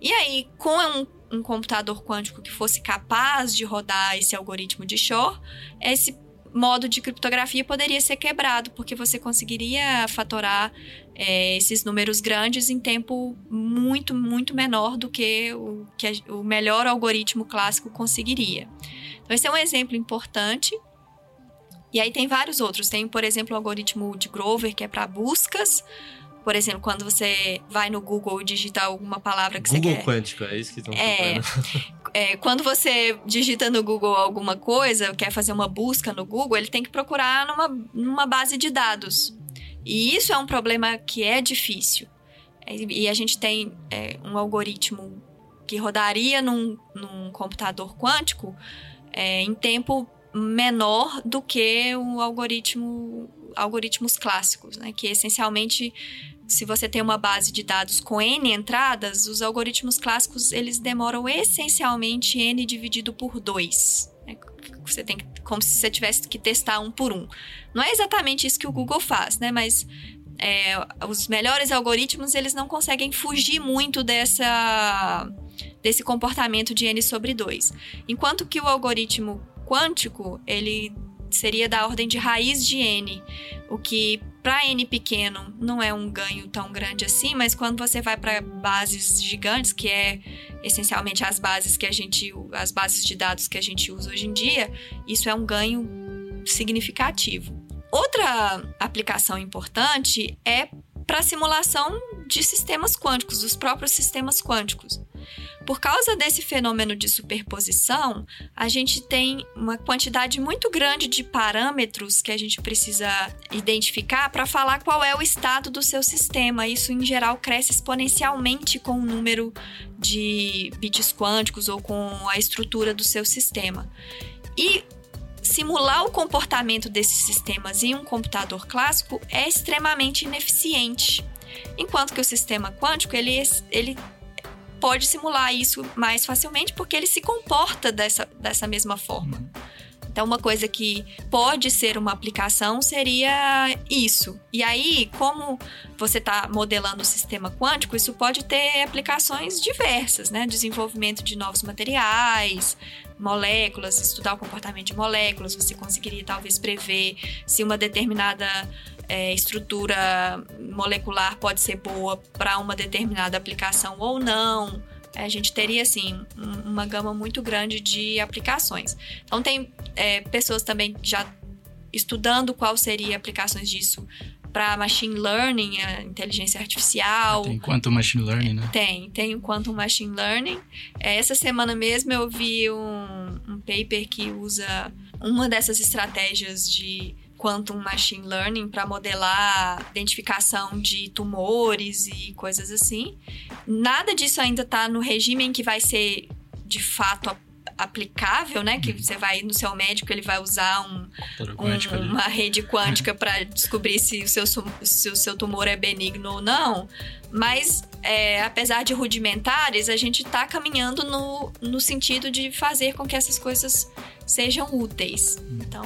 E aí, com um, um, computador quântico que fosse capaz de rodar esse algoritmo de Shor, esse modo de criptografia poderia ser quebrado, porque você conseguiria fatorar é, esses números grandes em tempo muito, muito menor do que o, que a, o melhor algoritmo clássico conseguiria. Então, esse é um exemplo importante. E aí tem vários outros. Tem, por exemplo, o algoritmo de Grover, que é para buscas. Por exemplo, quando você vai no Google e digita alguma palavra que Google você quer. quântico, é isso que estão É, é, quando você digita no Google alguma coisa, quer fazer uma busca no Google, ele tem que procurar numa, numa base de dados. E isso é um problema que é difícil. E a gente tem é, um algoritmo que rodaria num, num computador quântico é, em tempo menor do que o algoritmo algoritmos clássicos, né? Que essencialmente se você tem uma base de dados com n entradas, os algoritmos clássicos eles demoram essencialmente n dividido por 2. Né? Você tem que, como se você tivesse que testar um por um. Não é exatamente isso que o Google faz, né? Mas é, os melhores algoritmos eles não conseguem fugir muito dessa desse comportamento de n sobre 2. Enquanto que o algoritmo quântico ele seria da ordem de raiz de n, o que para n pequeno não é um ganho tão grande assim, mas quando você vai para bases gigantes, que é essencialmente as bases que a gente as bases de dados que a gente usa hoje em dia, isso é um ganho significativo. Outra aplicação importante é para simulação de sistemas quânticos, dos próprios sistemas quânticos. Por causa desse fenômeno de superposição, a gente tem uma quantidade muito grande de parâmetros que a gente precisa identificar para falar qual é o estado do seu sistema. Isso, em geral, cresce exponencialmente com o número de bits quânticos ou com a estrutura do seu sistema. E simular o comportamento desses sistemas em um computador clássico é extremamente ineficiente. Enquanto que o sistema quântico, ele, ele pode simular isso mais facilmente porque ele se comporta dessa, dessa mesma forma. Então, uma coisa que pode ser uma aplicação seria isso. E aí, como você está modelando o sistema quântico, isso pode ter aplicações diversas, né? Desenvolvimento de novos materiais, moléculas, estudar o comportamento de moléculas. Você conseguiria talvez prever se uma determinada é, estrutura molecular pode ser boa para uma determinada aplicação ou não. A gente teria, assim, uma gama muito grande de aplicações. Então, tem é, pessoas também já estudando qual seria aplicações disso para machine learning, a inteligência artificial. Tem quanto machine learning, né? Tem, tem o quantum machine learning. É, essa semana mesmo eu vi um, um paper que usa uma dessas estratégias de quantum machine learning para modelar identificação de tumores e coisas assim. Nada disso ainda está no regime em que vai ser de fato aplicável, né? Que você vai no seu médico, ele vai usar um, um, uma rede quântica para descobrir se o, seu, se o seu tumor é benigno ou não. Mas, é, apesar de rudimentares, a gente está caminhando no, no sentido de fazer com que essas coisas sejam úteis. Então,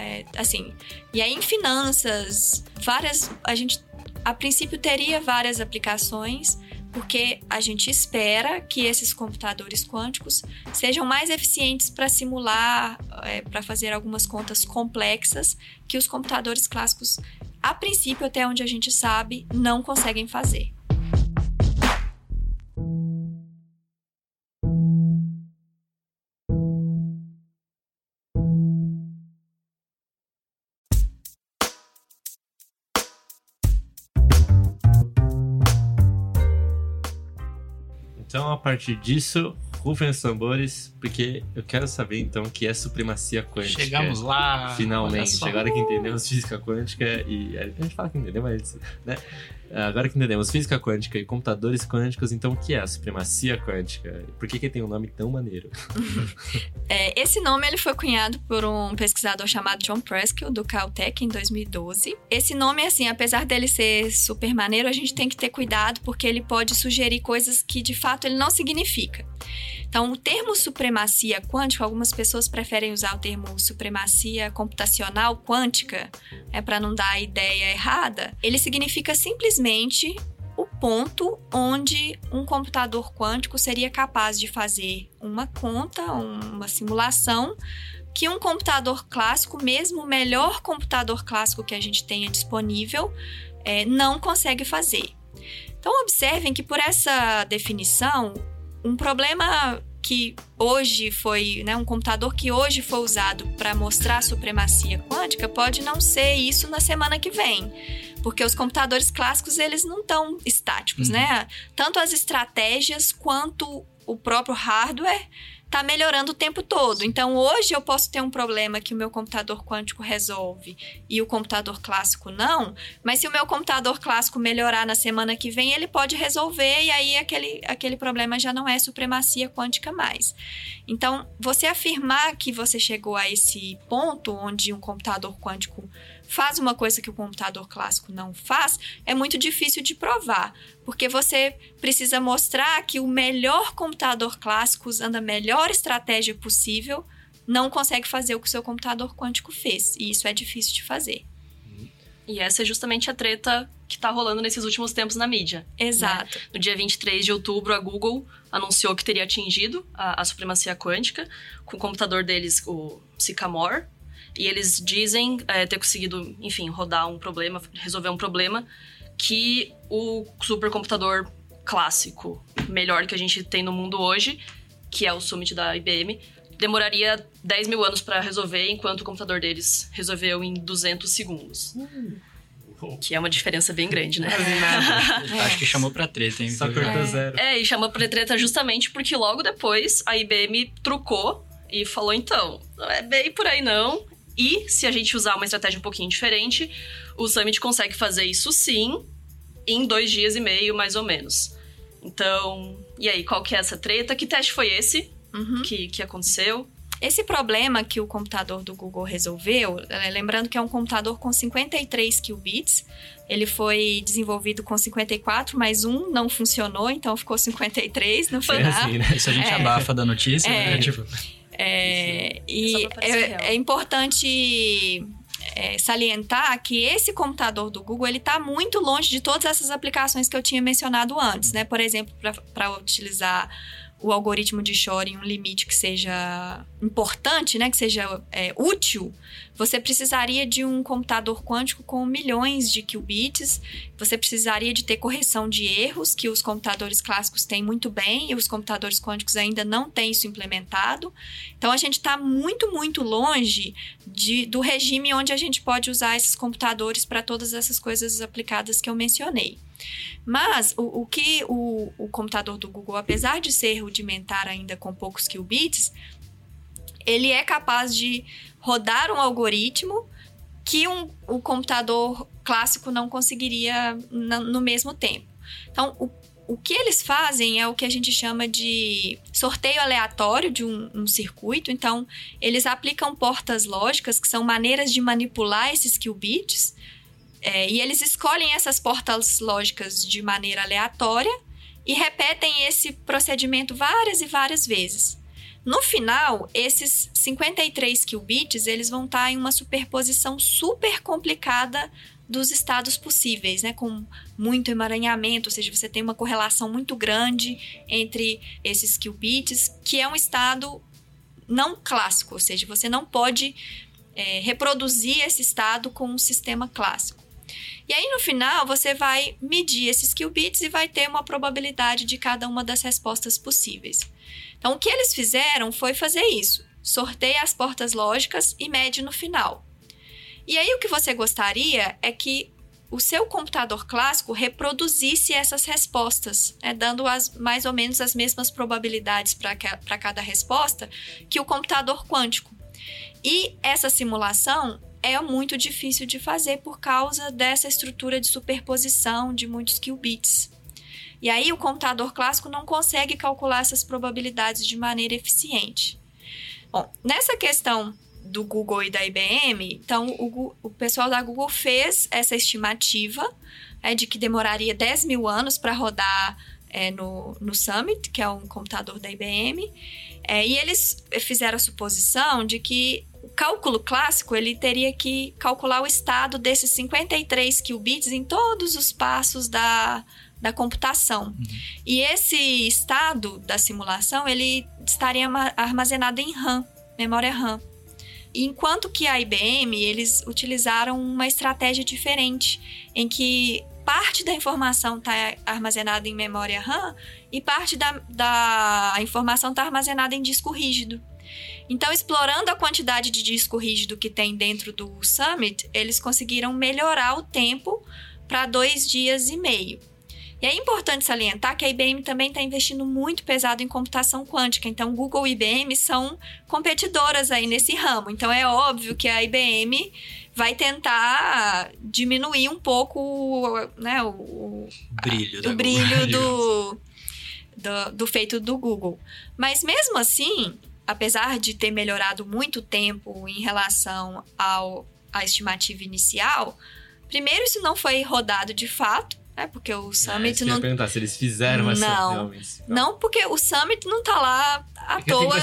é, assim, e aí em finanças, várias, a gente a princípio teria várias aplicações, porque a gente espera que esses computadores quânticos sejam mais eficientes para simular, é, para fazer algumas contas complexas que os computadores clássicos, a princípio, até onde a gente sabe, não conseguem fazer. A partir disso, rufem os tambores, porque eu quero saber então o que é supremacia quântica. Chegamos lá. Finalmente, agora que entendemos física quântica e. A gente fala que entendeu, mas. Né? Agora que entendemos física quântica e computadores quânticos, então o que é a supremacia quântica? Por que, que tem um nome tão maneiro? É, esse nome ele foi cunhado por um pesquisador chamado John Preskill, do Caltech, em 2012. Esse nome, assim, apesar dele ser super maneiro, a gente tem que ter cuidado porque ele pode sugerir coisas que de fato ele não significa. Então, o termo supremacia quântica, algumas pessoas preferem usar o termo supremacia computacional quântica, é para não dar a ideia errada. Ele significa simplesmente o ponto onde um computador quântico seria capaz de fazer uma conta, uma simulação que um computador clássico, mesmo o melhor computador clássico que a gente tenha disponível, é, não consegue fazer. Então, observem que por essa definição, um problema que hoje foi, né, um computador que hoje foi usado para mostrar a supremacia quântica pode não ser isso na semana que vem, porque os computadores clássicos eles não estão estáticos, Uhum. né? Tanto as estratégias quanto o próprio hardware está melhorando o tempo todo. Então, hoje eu posso ter um problema que o meu computador quântico resolve e o computador clássico não, mas se o meu computador clássico melhorar na semana que vem, ele pode resolver e aí aquele, aquele problema já não é supremacia quântica mais. Então, você afirmar que você chegou a esse ponto onde um computador quântico faz uma coisa que o computador clássico não faz, é muito difícil de provar, porque você precisa mostrar que o melhor computador clássico, usando a melhor estratégia possível, não consegue fazer o que o seu computador quântico fez. E isso é difícil de fazer. E essa é justamente a treta que tá rolando nesses últimos tempos na mídia. Exato. No dia 23 de outubro, a Google anunciou que teria atingido a, a supremacia quântica com o computador deles, o Sycamore. E eles dizem é, ter conseguido, enfim, rodar um problema, resolver um problema que o supercomputador clássico, melhor que a gente tem no mundo hoje, que é o Summit da IBM, demoraria 10 mil anos para resolver, enquanto o computador deles resolveu em 200 segundos. Que é uma diferença bem grande, né? Acho que chamou pra treta, hein? Só cortou zero. É, e chamou pra treta justamente porque logo depois a IBM trucou e falou: então, não é bem por aí não. E se a gente usar uma estratégia um pouquinho diferente, o Summit consegue fazer isso sim em dois dias e meio, mais ou menos. Então, e aí, qual que é essa treta? Que teste foi esse Uhum. que, que aconteceu? Esse problema que o computador do Google resolveu, eh, lembrando que é um computador com 53 qubits, ele foi desenvolvido com 54, mas um não funcionou, então ficou 53 no É final. assim, né? Isso a gente É. abafa da notícia, É. né? Tipo, É, e real. é, é importante é, salientar que esse computador do Google ele está muito longe de todas essas aplicações que eu tinha mencionado antes, né? Por exemplo, para utilizar o algoritmo de Shor em um limite que seja importante, né? Que seja é, útil, você precisaria de um computador quântico com milhões de qubits. Você precisaria de ter correção de erros, que os computadores clássicos têm muito bem, e os computadores quânticos ainda não têm isso implementado. Então a gente está muito, muito longe de- do regime onde a gente pode usar esses computadores para todas essas coisas aplicadas que eu mencionei. Mas o, o que o, o computador do Google, apesar de ser rudimentar ainda com poucos qubits, ele é capaz de rodar um algoritmo que um, o computador clássico não conseguiria na- no mesmo tempo. Então, o, o que eles fazem é o que a gente chama de sorteio aleatório de um, um circuito. Então, eles aplicam portas lógicas, que são maneiras de manipular esses qubits, é, e eles escolhem essas portas lógicas de maneira aleatória e repetem esse procedimento várias e várias vezes. No final, esses 53 qubits, eles vão estar em uma superposição super complicada dos estados possíveis, né? Com muito emaranhamento, ou seja, você tem uma correlação muito grande entre esses qubits, que é um estado não clássico, ou seja, você não pode é, reproduzir esse estado com um sistema clássico. E aí, no final, você vai medir esses qubits e vai ter uma probabilidade de cada uma das respostas possíveis. Então, o que eles fizeram foi fazer isso. Sorteia as portas lógicas e mede no final. E aí, o que você gostaria é que o seu computador clássico reproduzisse essas respostas, né, dando as, mais ou menos as mesmas probabilidades para cada resposta que o computador quântico. E essa simulação é muito difícil de fazer por causa dessa estrutura de superposição de muitos qubits. E aí o computador clássico não consegue calcular essas probabilidades de maneira eficiente. Bom, nessa questão do Google e da IBM, então o, o pessoal da Google fez essa estimativa é, de que demoraria 10 mil anos para rodar é, no, no Summit, que é um computador da IBM, é, e eles fizeram a suposição de que o cálculo clássico ele teria que calcular o estado desses 53 qubits em todos os passos da, da computação. Uhum. E esse estado da simulação ele estaria armazenado em RAM, memória RAM. Enquanto que a IBM eles utilizaram uma estratégia diferente, em que parte da informação está armazenada em memória RAM e parte da, da informação está armazenada em disco rígido. Então, explorando a quantidade de disco rígido que tem dentro do Summit, eles conseguiram melhorar o tempo para dois dias e meio. E é importante salientar que a IBM também está investindo muito pesado em computação quântica. Então, Google e IBM são competidoras aí nesse ramo. Então, é óbvio que a IBM vai tentar diminuir um pouco né, o, brilho, a, o brilho do, do, do feito do Google. Mas mesmo assim, apesar de ter melhorado muito tempo em relação ao, à estimativa inicial, primeiro isso não foi rodado de fato, né? Porque o é, Summit é, não. Eu perguntar se eles fizeram essa não. Não, porque o Summit não tá lá à é toa.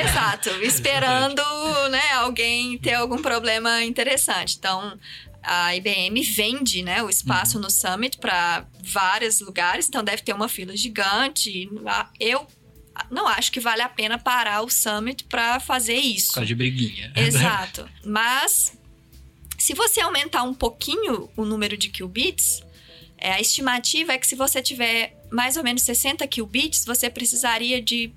Exato, esperando né, alguém ter algum problema interessante. Então, a IBM vende né, o espaço uhum. no Summit para vários lugares, então deve ter uma fila gigante. Eu não acho que vale a pena parar o Summit para fazer isso. Por de briguinha. Exato. Mas se você aumentar um pouquinho o número de qubits, é, a estimativa é que se você tiver mais ou menos 60 qubits, você precisaria de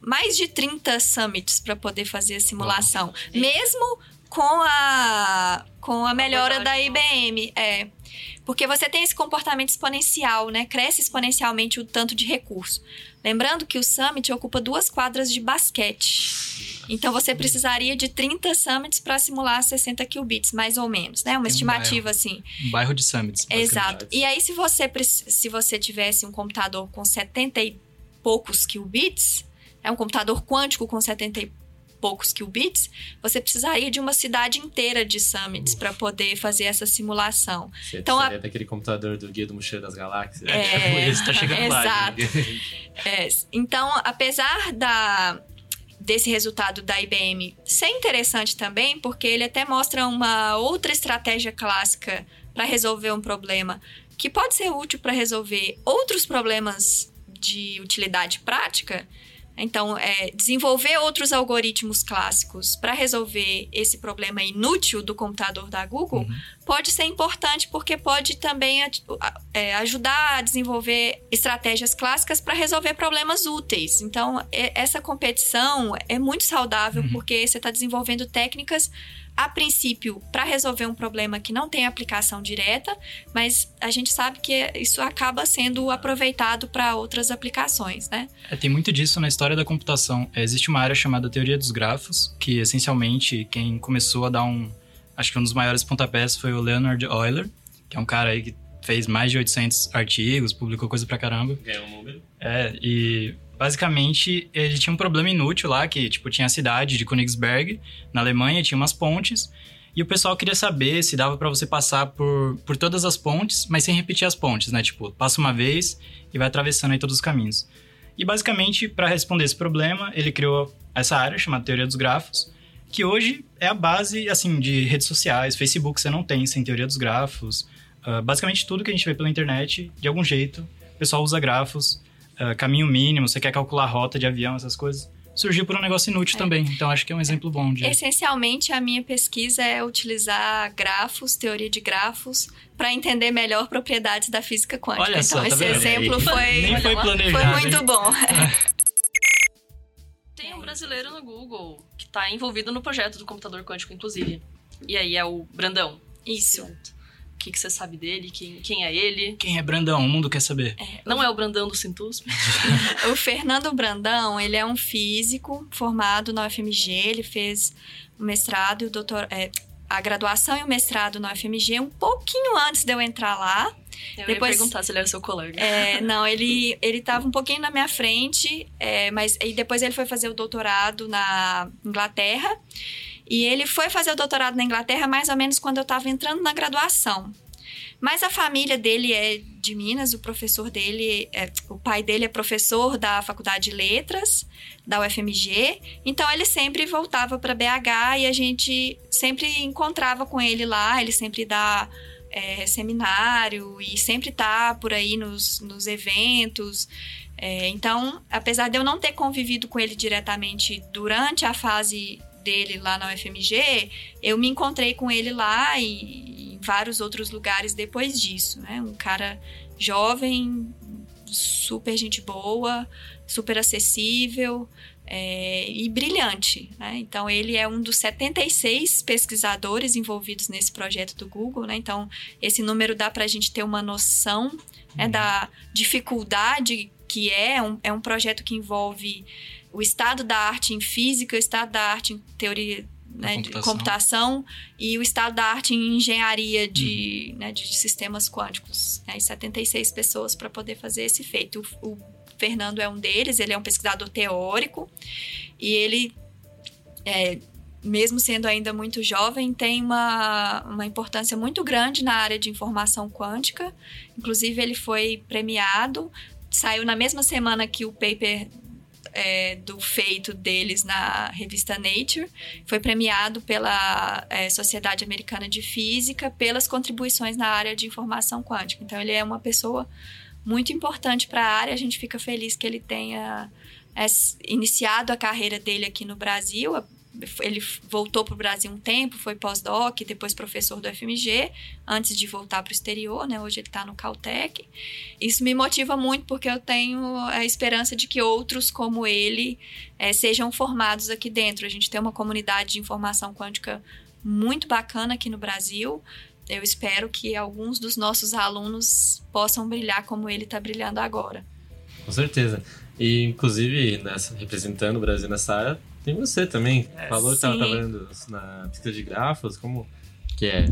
mais de 30 summits para poder fazer a simulação. Mesmo com a, com a melhora da IBM. É. Porque você tem esse comportamento exponencial, né? Cresce exponencialmente o tanto de recurso. Lembrando que o Summit ocupa duas quadras de basquete. Então você precisaria de 30 summits para simular 60 qubits, mais ou menos, né? Uma Tem estimativa um assim. Um bairro de summits. Exato. E aí se você se você tivesse um computador com 70 e poucos qubits, é um computador quântico com 70 e poucos qubits, você precisaria de uma cidade inteira de summits para poder fazer essa simulação. Você então, a... daquele computador do Guia do Mochileiro das Galáxias. É, é tá chegando lá. é, então, apesar da desse resultado da IBM ser interessante também, porque ele até mostra uma outra estratégia clássica para resolver um problema que pode ser útil para resolver outros problemas de utilidade prática, então, é, desenvolver outros algoritmos clássicos para resolver esse problema inútil do computador da Google uhum. pode ser importante porque pode também é, ajudar a desenvolver estratégias clássicas para resolver problemas úteis. Então, é, essa competição é muito saudável uhum. porque você está desenvolvendo técnicas a princípio, para resolver um problema que não tem aplicação direta, mas a gente sabe que isso acaba sendo aproveitado para outras aplicações, né? É, tem muito disso na história da computação. É, existe uma área chamada teoria dos grafos, que essencialmente quem começou a dar um. Acho que um dos maiores pontapés foi o Leonard Euler, que é um cara aí que fez mais de 800 artigos, publicou coisa pra caramba. Ganhou um número. É, e basicamente, ele tinha um problema inútil lá, que, tipo, tinha a cidade de Königsberg, na Alemanha, tinha umas pontes, e o pessoal queria saber se dava para você passar por, por todas as pontes, mas sem repetir as pontes, né? Tipo, passa uma vez e vai atravessando aí todos os caminhos. E basicamente, para responder esse problema, ele criou essa área chamada Teoria dos Grafos, que hoje é a base, assim, de redes sociais. Facebook você não tem sem teoria dos grafos. Uh, basicamente tudo que a gente vê pela internet, de algum jeito, o pessoal usa grafos. Uh, caminho mínimo, você quer calcular rota de avião, essas coisas surgiu por um negócio inútil é. também. Então acho que é um exemplo bom de. Essencialmente, a minha pesquisa é utilizar grafos, teoria de grafos, para entender melhor propriedades da física quântica. Olha então, tá esse vendo? exemplo foi, Nem foi, planejado, foi muito hein? bom. Tem um brasileiro no Google que está envolvido no projeto do computador quântico, inclusive. E aí é o Brandão. Isso. Certo. O que, que você sabe dele? Quem, quem é ele? Quem é Brandão? O mundo quer saber. É, Não é o Brandão do Cintus? o Fernando Brandão, ele é um físico formado na UFMG. Ele fez o mestrado e o doutor... É, a graduação e o mestrado na UFMG um pouquinho antes de eu entrar lá. Eu Depois, ia perguntar se ele era seu colega. É, não, ele ele estava um pouquinho na minha frente, é, mas e depois ele foi fazer o doutorado na Inglaterra. E ele foi fazer o doutorado na Inglaterra mais ou menos quando eu estava entrando na graduação. Mas a família dele é de Minas, o professor dele, é, o pai dele é professor da Faculdade de Letras, da UFMG, então ele sempre voltava para BH e a gente sempre encontrava com ele lá, ele sempre dá é, seminário e sempre tá por aí nos, nos eventos. É, então, apesar de eu não ter convivido com ele diretamente durante a fase dele lá na UFMG, eu me encontrei com ele lá e, em vários outros lugares depois disso, né? Um cara jovem, super gente boa, super acessível é, e brilhante. Né? Então, ele é um dos 76 pesquisadores envolvidos nesse projeto do Google. Né? Então, esse número dá para a gente ter uma noção né, da dificuldade que é. Um, é um projeto que envolve o estado da arte em física, o estado da arte em teoria né, computação. de computação e o estado da arte em engenharia de, uhum. né, de sistemas quânticos. Né, e 76 pessoas para poder fazer esse feito. O, o, Fernando é um deles, ele é um pesquisador teórico e ele, é, mesmo sendo ainda muito jovem, tem uma, uma importância muito grande na área de informação quântica. Inclusive, ele foi premiado saiu na mesma semana que o paper é, do feito deles na revista Nature. Foi premiado pela é, Sociedade Americana de Física pelas contribuições na área de informação quântica. Então, ele é uma pessoa muito importante para a área. A gente fica feliz que ele tenha é, iniciado a carreira dele aqui no Brasil ele voltou para o Brasil um tempo, foi pós-doc, depois professor do FMG, antes de voltar para o exterior, né? Hoje ele está no Caltech. Isso me motiva muito porque eu tenho a esperança de que outros como ele é, sejam formados aqui dentro. A gente tem uma comunidade de informação quântica muito bacana aqui no Brasil. Eu espero que alguns dos nossos alunos possam brilhar como ele está brilhando agora. Com certeza. E, inclusive, nessa, representando o Brasil nessa área, tem você também. É, Falou que estava trabalhando na pesquisa de grafos, como que é?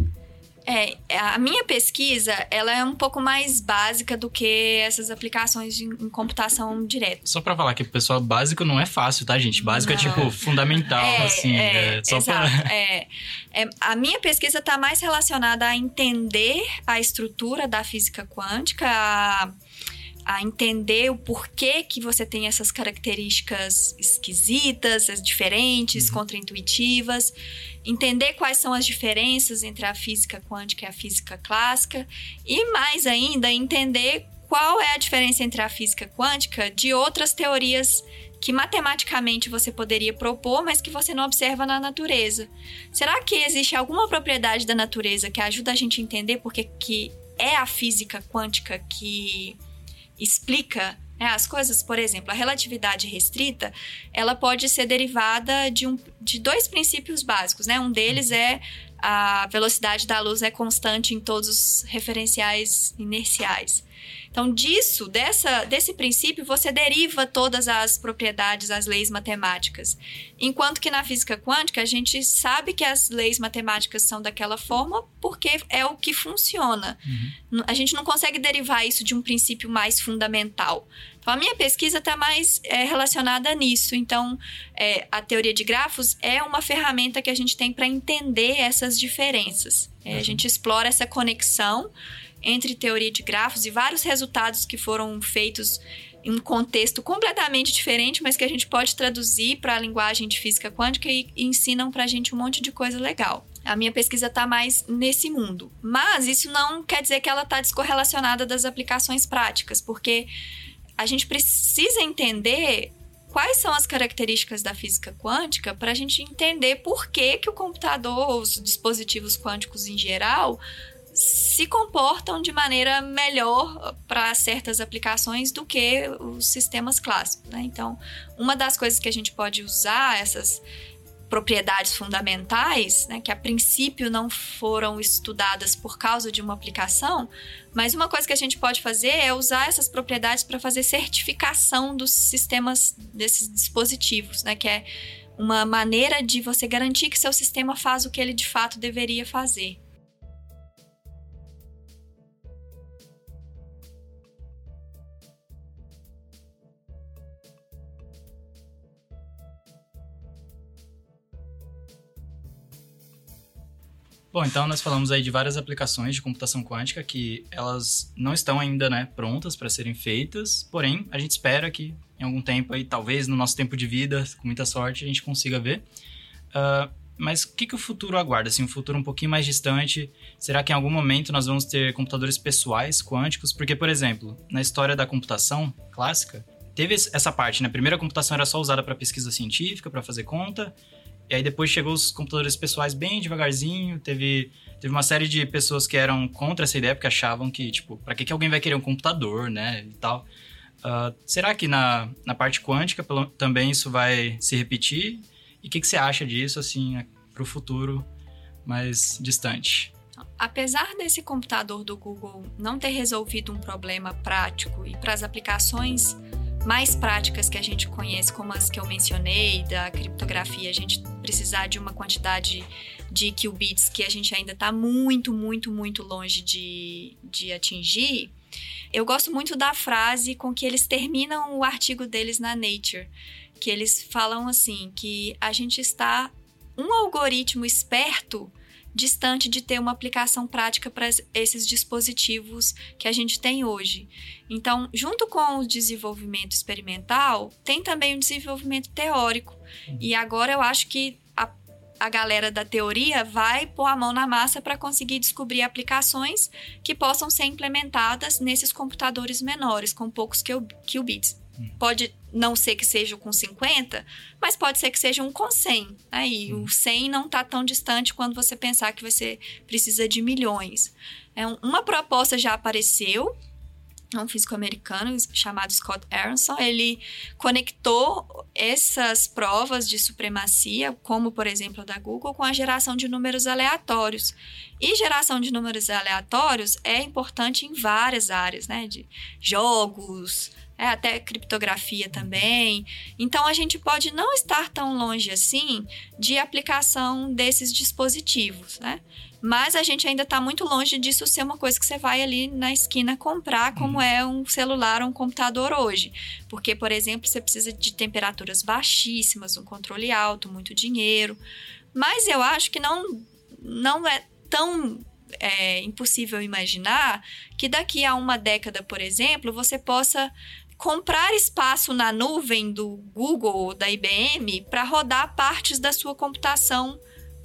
É, a minha pesquisa, ela é um pouco mais básica do que essas aplicações de, em computação direta. Só para falar que o pessoal básico não é fácil, tá, gente? Básico é, não. é tipo fundamental, é, assim. É, é só exato, pra... é, é, a minha pesquisa está mais relacionada a entender a estrutura da física quântica, a a entender o porquê que você tem essas características esquisitas, diferentes, uhum. contraintuitivas, entender quais são as diferenças entre a física quântica e a física clássica e mais ainda entender qual é a diferença entre a física quântica de outras teorias que matematicamente você poderia propor, mas que você não observa na natureza. Será que existe alguma propriedade da natureza que ajuda a gente a entender porque que é a física quântica que explica né, as coisas, por exemplo, a relatividade restrita, ela pode ser derivada de, um, de dois princípios básicos, né? Um deles é a velocidade da luz é constante em todos os referenciais inerciais. Então, disso, dessa, desse princípio, você deriva todas as propriedades, as leis matemáticas. Enquanto que na física quântica, a gente sabe que as leis matemáticas são daquela forma porque é o que funciona. Uhum. A gente não consegue derivar isso de um princípio mais fundamental. Então, a minha pesquisa está mais é, relacionada nisso. Então, é, a teoria de grafos é uma ferramenta que a gente tem para entender essas diferenças. É, uhum. A gente explora essa conexão entre teoria de grafos e vários resultados que foram feitos em um contexto completamente diferente, mas que a gente pode traduzir para a linguagem de física quântica e, ensinam para a gente um monte de coisa legal. A minha pesquisa está mais nesse mundo. Mas isso não quer dizer que ela está descorrelacionada das aplicações práticas, porque a gente precisa entender quais são as características da física quântica para a gente entender por que, que o computador, os dispositivos quânticos em geral, se comportam de maneira melhor para certas aplicações do que os sistemas clássicos. Né? Então, uma das coisas que a gente pode usar essas propriedades fundamentais, né, que a princípio não foram estudadas por causa de uma aplicação, mas uma coisa que a gente pode fazer é usar essas propriedades para fazer certificação dos sistemas desses dispositivos, né, que é uma maneira de você garantir que seu sistema faz o que ele de fato deveria fazer. Bom, então nós falamos aí de várias aplicações de computação quântica que elas não estão ainda né, prontas para serem feitas, porém a gente espera que em algum tempo aí, talvez no nosso tempo de vida, com muita sorte, a gente consiga ver. Uh, mas o que, que o futuro aguarda? Assim, um futuro um pouquinho mais distante? Será que em algum momento nós vamos ter computadores pessoais quânticos? Porque, por exemplo, na história da computação clássica, teve essa parte, né? A primeira computação era só usada para pesquisa científica, para fazer conta. E aí depois chegou os computadores pessoais bem devagarzinho, teve, teve uma série de pessoas que eram contra essa ideia, porque achavam que, tipo, pra que, que alguém vai querer um computador, né, e tal. Uh, será que na, na parte quântica pelo, também isso vai se repetir? E o que, que você acha disso, assim, para o futuro mais distante? Apesar desse computador do Google não ter resolvido um problema prático e para as aplicações mais práticas que a gente conhece, como as que eu mencionei, da criptografia, a gente precisar de uma quantidade de qubits que a gente ainda está muito, muito, muito longe de, de atingir. Eu gosto muito da frase com que eles terminam o artigo deles na Nature, que eles falam assim, que a gente está um algoritmo esperto distante de ter uma aplicação prática para esses dispositivos que a gente tem hoje. Então, junto com o desenvolvimento experimental, tem também o desenvolvimento teórico. E agora eu acho que a, a galera da teoria vai pôr a mão na massa para conseguir descobrir aplicações que possam ser implementadas nesses computadores menores, com poucos qubits. Pode não ser que seja com 50, mas pode ser que seja um com 100. Né? E o 100 não está tão distante quando você pensar que você precisa de milhões. É uma proposta já apareceu, um físico americano chamado Scott Aronson, ele conectou essas provas de supremacia, como por exemplo a da Google, com a geração de números aleatórios. E geração de números aleatórios é importante em várias áreas, né? De jogos, é, até criptografia também. Então a gente pode não estar tão longe assim de aplicação desses dispositivos, né? Mas a gente ainda está muito longe disso ser uma coisa que você vai ali na esquina comprar, como uhum. é um celular ou um computador hoje. Porque, por exemplo, você precisa de temperaturas baixíssimas, um controle alto, muito dinheiro. Mas eu acho que não, não é tão é, impossível imaginar que daqui a uma década, por exemplo, você possa comprar espaço na nuvem do Google ou da IBM para rodar partes da sua computação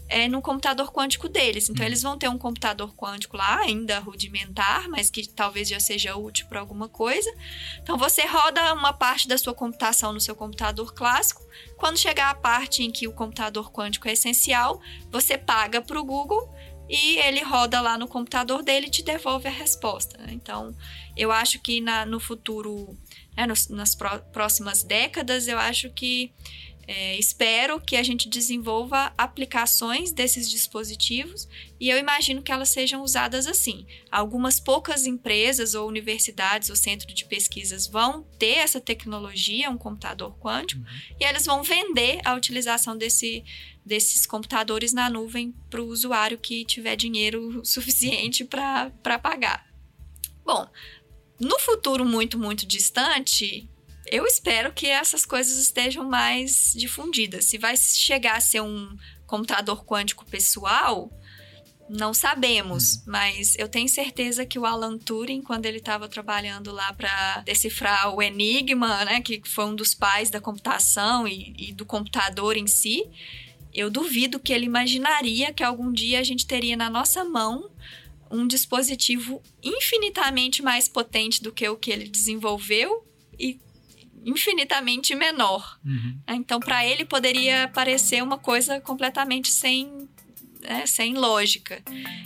é, no computador quântico deles. Então, hum. eles vão ter um computador quântico lá, ainda rudimentar, mas que talvez já seja útil para alguma coisa. Então, você roda uma parte da sua computação no seu computador clássico. Quando chegar a parte em que o computador quântico é essencial, você paga para o Google e ele roda lá no computador dele e te devolve a resposta. Então, eu acho que na, no futuro né, nos, nas pró próximas décadas, eu acho que é, espero que a gente desenvolva aplicações desses dispositivos e eu imagino que elas sejam usadas assim. Algumas poucas empresas ou universidades ou centros de pesquisas vão ter essa tecnologia, um computador quântico, uhum. e eles vão vender a utilização desse, desses computadores na nuvem para o usuário que tiver dinheiro suficiente para pagar. Bom, no futuro muito, muito distante, eu espero que essas coisas estejam mais difundidas. Se vai chegar a ser um computador quântico pessoal, Não sabemos, mas eu tenho certeza que o Alan Turing, quando ele estava trabalhando lá para decifrar o Enigma, né, que foi um dos pais da computação e, e do computador em si, eu duvido que ele imaginaria que algum dia a gente teria na nossa mão um dispositivo infinitamente mais potente do que o que ele desenvolveu e infinitamente menor. Uhum. Então, para ele poderia parecer uma coisa completamente sem né, sem lógica.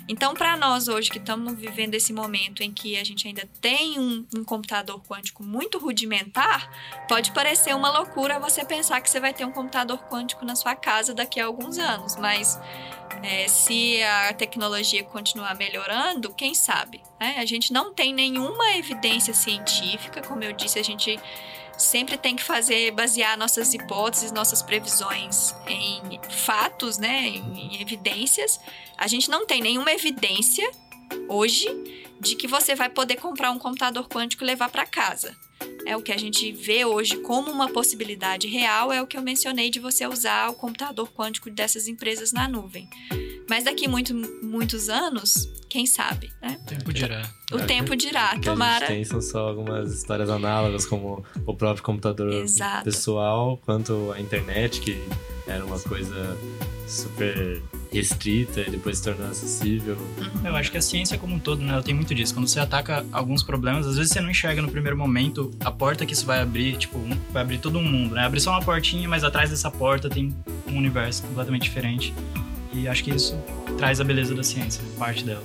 Então, para nós hoje que estamos vivendo esse momento em que a gente ainda tem um, um, computador quântico muito rudimentar, pode parecer uma loucura você pensar que você vai ter um computador quântico na sua casa daqui a alguns anos, mas é, se a tecnologia continuar melhorando, quem sabe? Né? A gente não tem nenhuma evidência científica, como eu disse, a gente sempre tem que fazer, basear nossas hipóteses, nossas previsões em fatos, né, em evidências. A gente não tem nenhuma evidência hoje de que você vai poder comprar um computador quântico e levar para casa. É o que a gente vê hoje como uma possibilidade real, é o que eu mencionei de você usar o computador quântico dessas empresas na nuvem. Mas daqui muito, muitos anos, quem sabe, né? O tempo dirá. O É, tempo dirá. Que Tomara. a gente tem são só algumas histórias análogas, como o próprio computador Exato. pessoal, quanto a internet, que era uma coisa super restrita e depois se tornou acessível. Eu acho que a ciência como um todo, né, ela tem muito disso. Quando você ataca alguns problemas, às vezes você não enxerga no primeiro momento a porta que isso vai abrir, tipo, vai abrir todo um mundo, né? Abrir só uma portinha, mas atrás dessa porta tem um universo completamente diferente. E acho que isso traz a beleza da ciência, parte dela.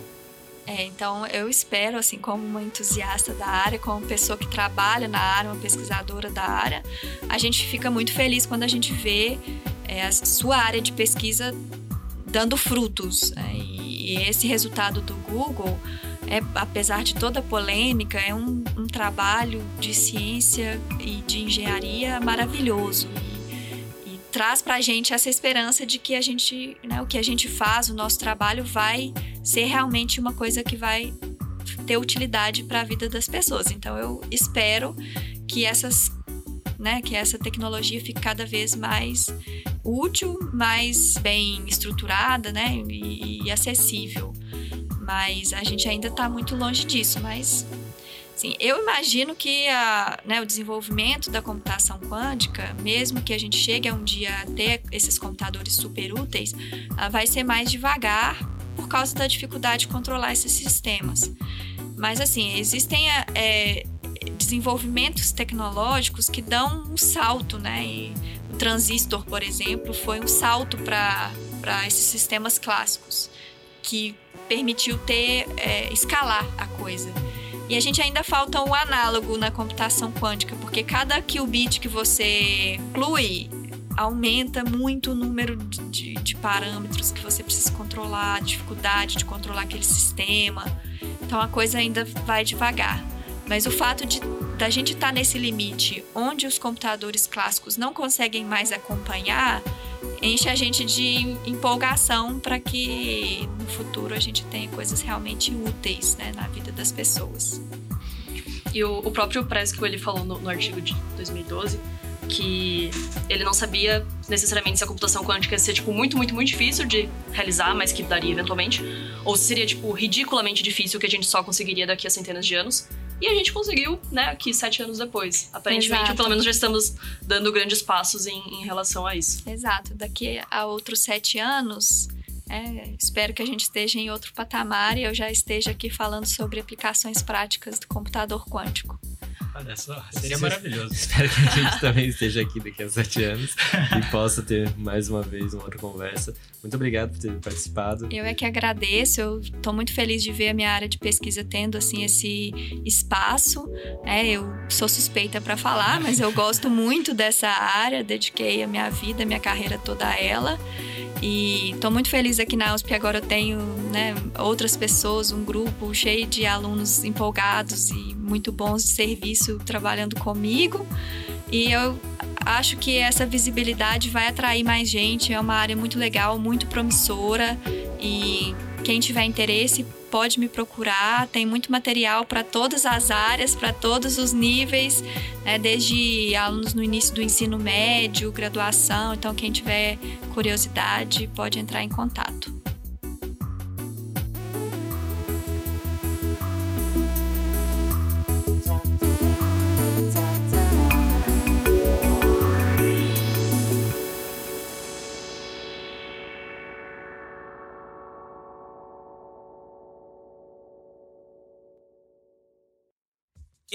É, então eu espero, assim, como uma entusiasta da área, como pessoa que trabalha na área, uma pesquisadora da área, a gente fica muito feliz quando a gente vê é, a sua área de pesquisa dando frutos. né? E esse resultado do Google, é, apesar de toda a polêmica, é um, um trabalho de ciência e de engenharia maravilhoso. E, traz pra gente essa esperança de que a gente, né, o que a gente faz, o nosso trabalho vai ser realmente uma coisa que vai ter utilidade para a vida das pessoas. Então eu espero que essas, né, que essa tecnologia fique cada vez mais útil, mais bem estruturada, né, e, e acessível. Mas a gente ainda está muito longe disso. Mas Sim, eu imagino que a, né, o desenvolvimento da computação quântica, mesmo que a gente chegue a um dia a ter esses computadores super úteis, vai ser mais devagar por causa da dificuldade de controlar esses sistemas. Mas, assim, existem é, desenvolvimentos tecnológicos que dão um salto, né? E o transistor, por exemplo, foi um salto para esses sistemas clássicos, que permitiu ter, é, escalar a coisa. E a gente ainda falta um análogo na computação quântica, porque cada qubit que você inclui aumenta muito o número de, de, parâmetros que você precisa controlar, a dificuldade de controlar aquele sistema. Então a coisa ainda vai devagar. Mas o fato de da gente estar tá nesse limite onde os computadores clássicos não conseguem mais acompanhar, enche a gente de empolgação para que no futuro a gente tenha coisas realmente úteis né, na vida das pessoas. E o, o próprio Presco ele falou no, no artigo de 2012 que ele não sabia necessariamente se a computação quântica ia ser tipo muito, muito, muito difícil de realizar, mas que daria eventualmente, ou se seria tipo ridiculamente difícil que a gente só conseguiria daqui a centenas de anos. E a gente conseguiu, né, aqui sete anos depois. Aparentemente, Exato. pelo menos já estamos dando grandes passos em, em relação a isso. Exato. Daqui a outros sete anos, é, espero que a gente esteja em outro patamar e eu já esteja aqui falando sobre aplicações práticas do computador quântico. Olha só, seria maravilhoso. Espero que a gente também esteja aqui daqui a sete anos e possa ter mais uma vez uma outra conversa. Muito obrigado por ter participado. Eu é que agradeço, eu estou muito feliz de ver a minha área de pesquisa tendo assim esse espaço. É, eu sou suspeita para falar, mas eu gosto muito dessa área, dediquei a minha vida, a minha carreira toda a ela. E estou muito feliz aqui na USP. Agora eu tenho né, outras pessoas, um grupo cheio de alunos empolgados e muito bons de serviço trabalhando comigo. E eu acho que essa visibilidade vai atrair mais gente. É uma área muito legal, muito promissora. E quem tiver interesse pode me procurar. Tem muito material para todas as áreas, para todos os níveis, né? desde alunos no início do ensino médio, graduação. Então, quem tiver curiosidade pode entrar em contato.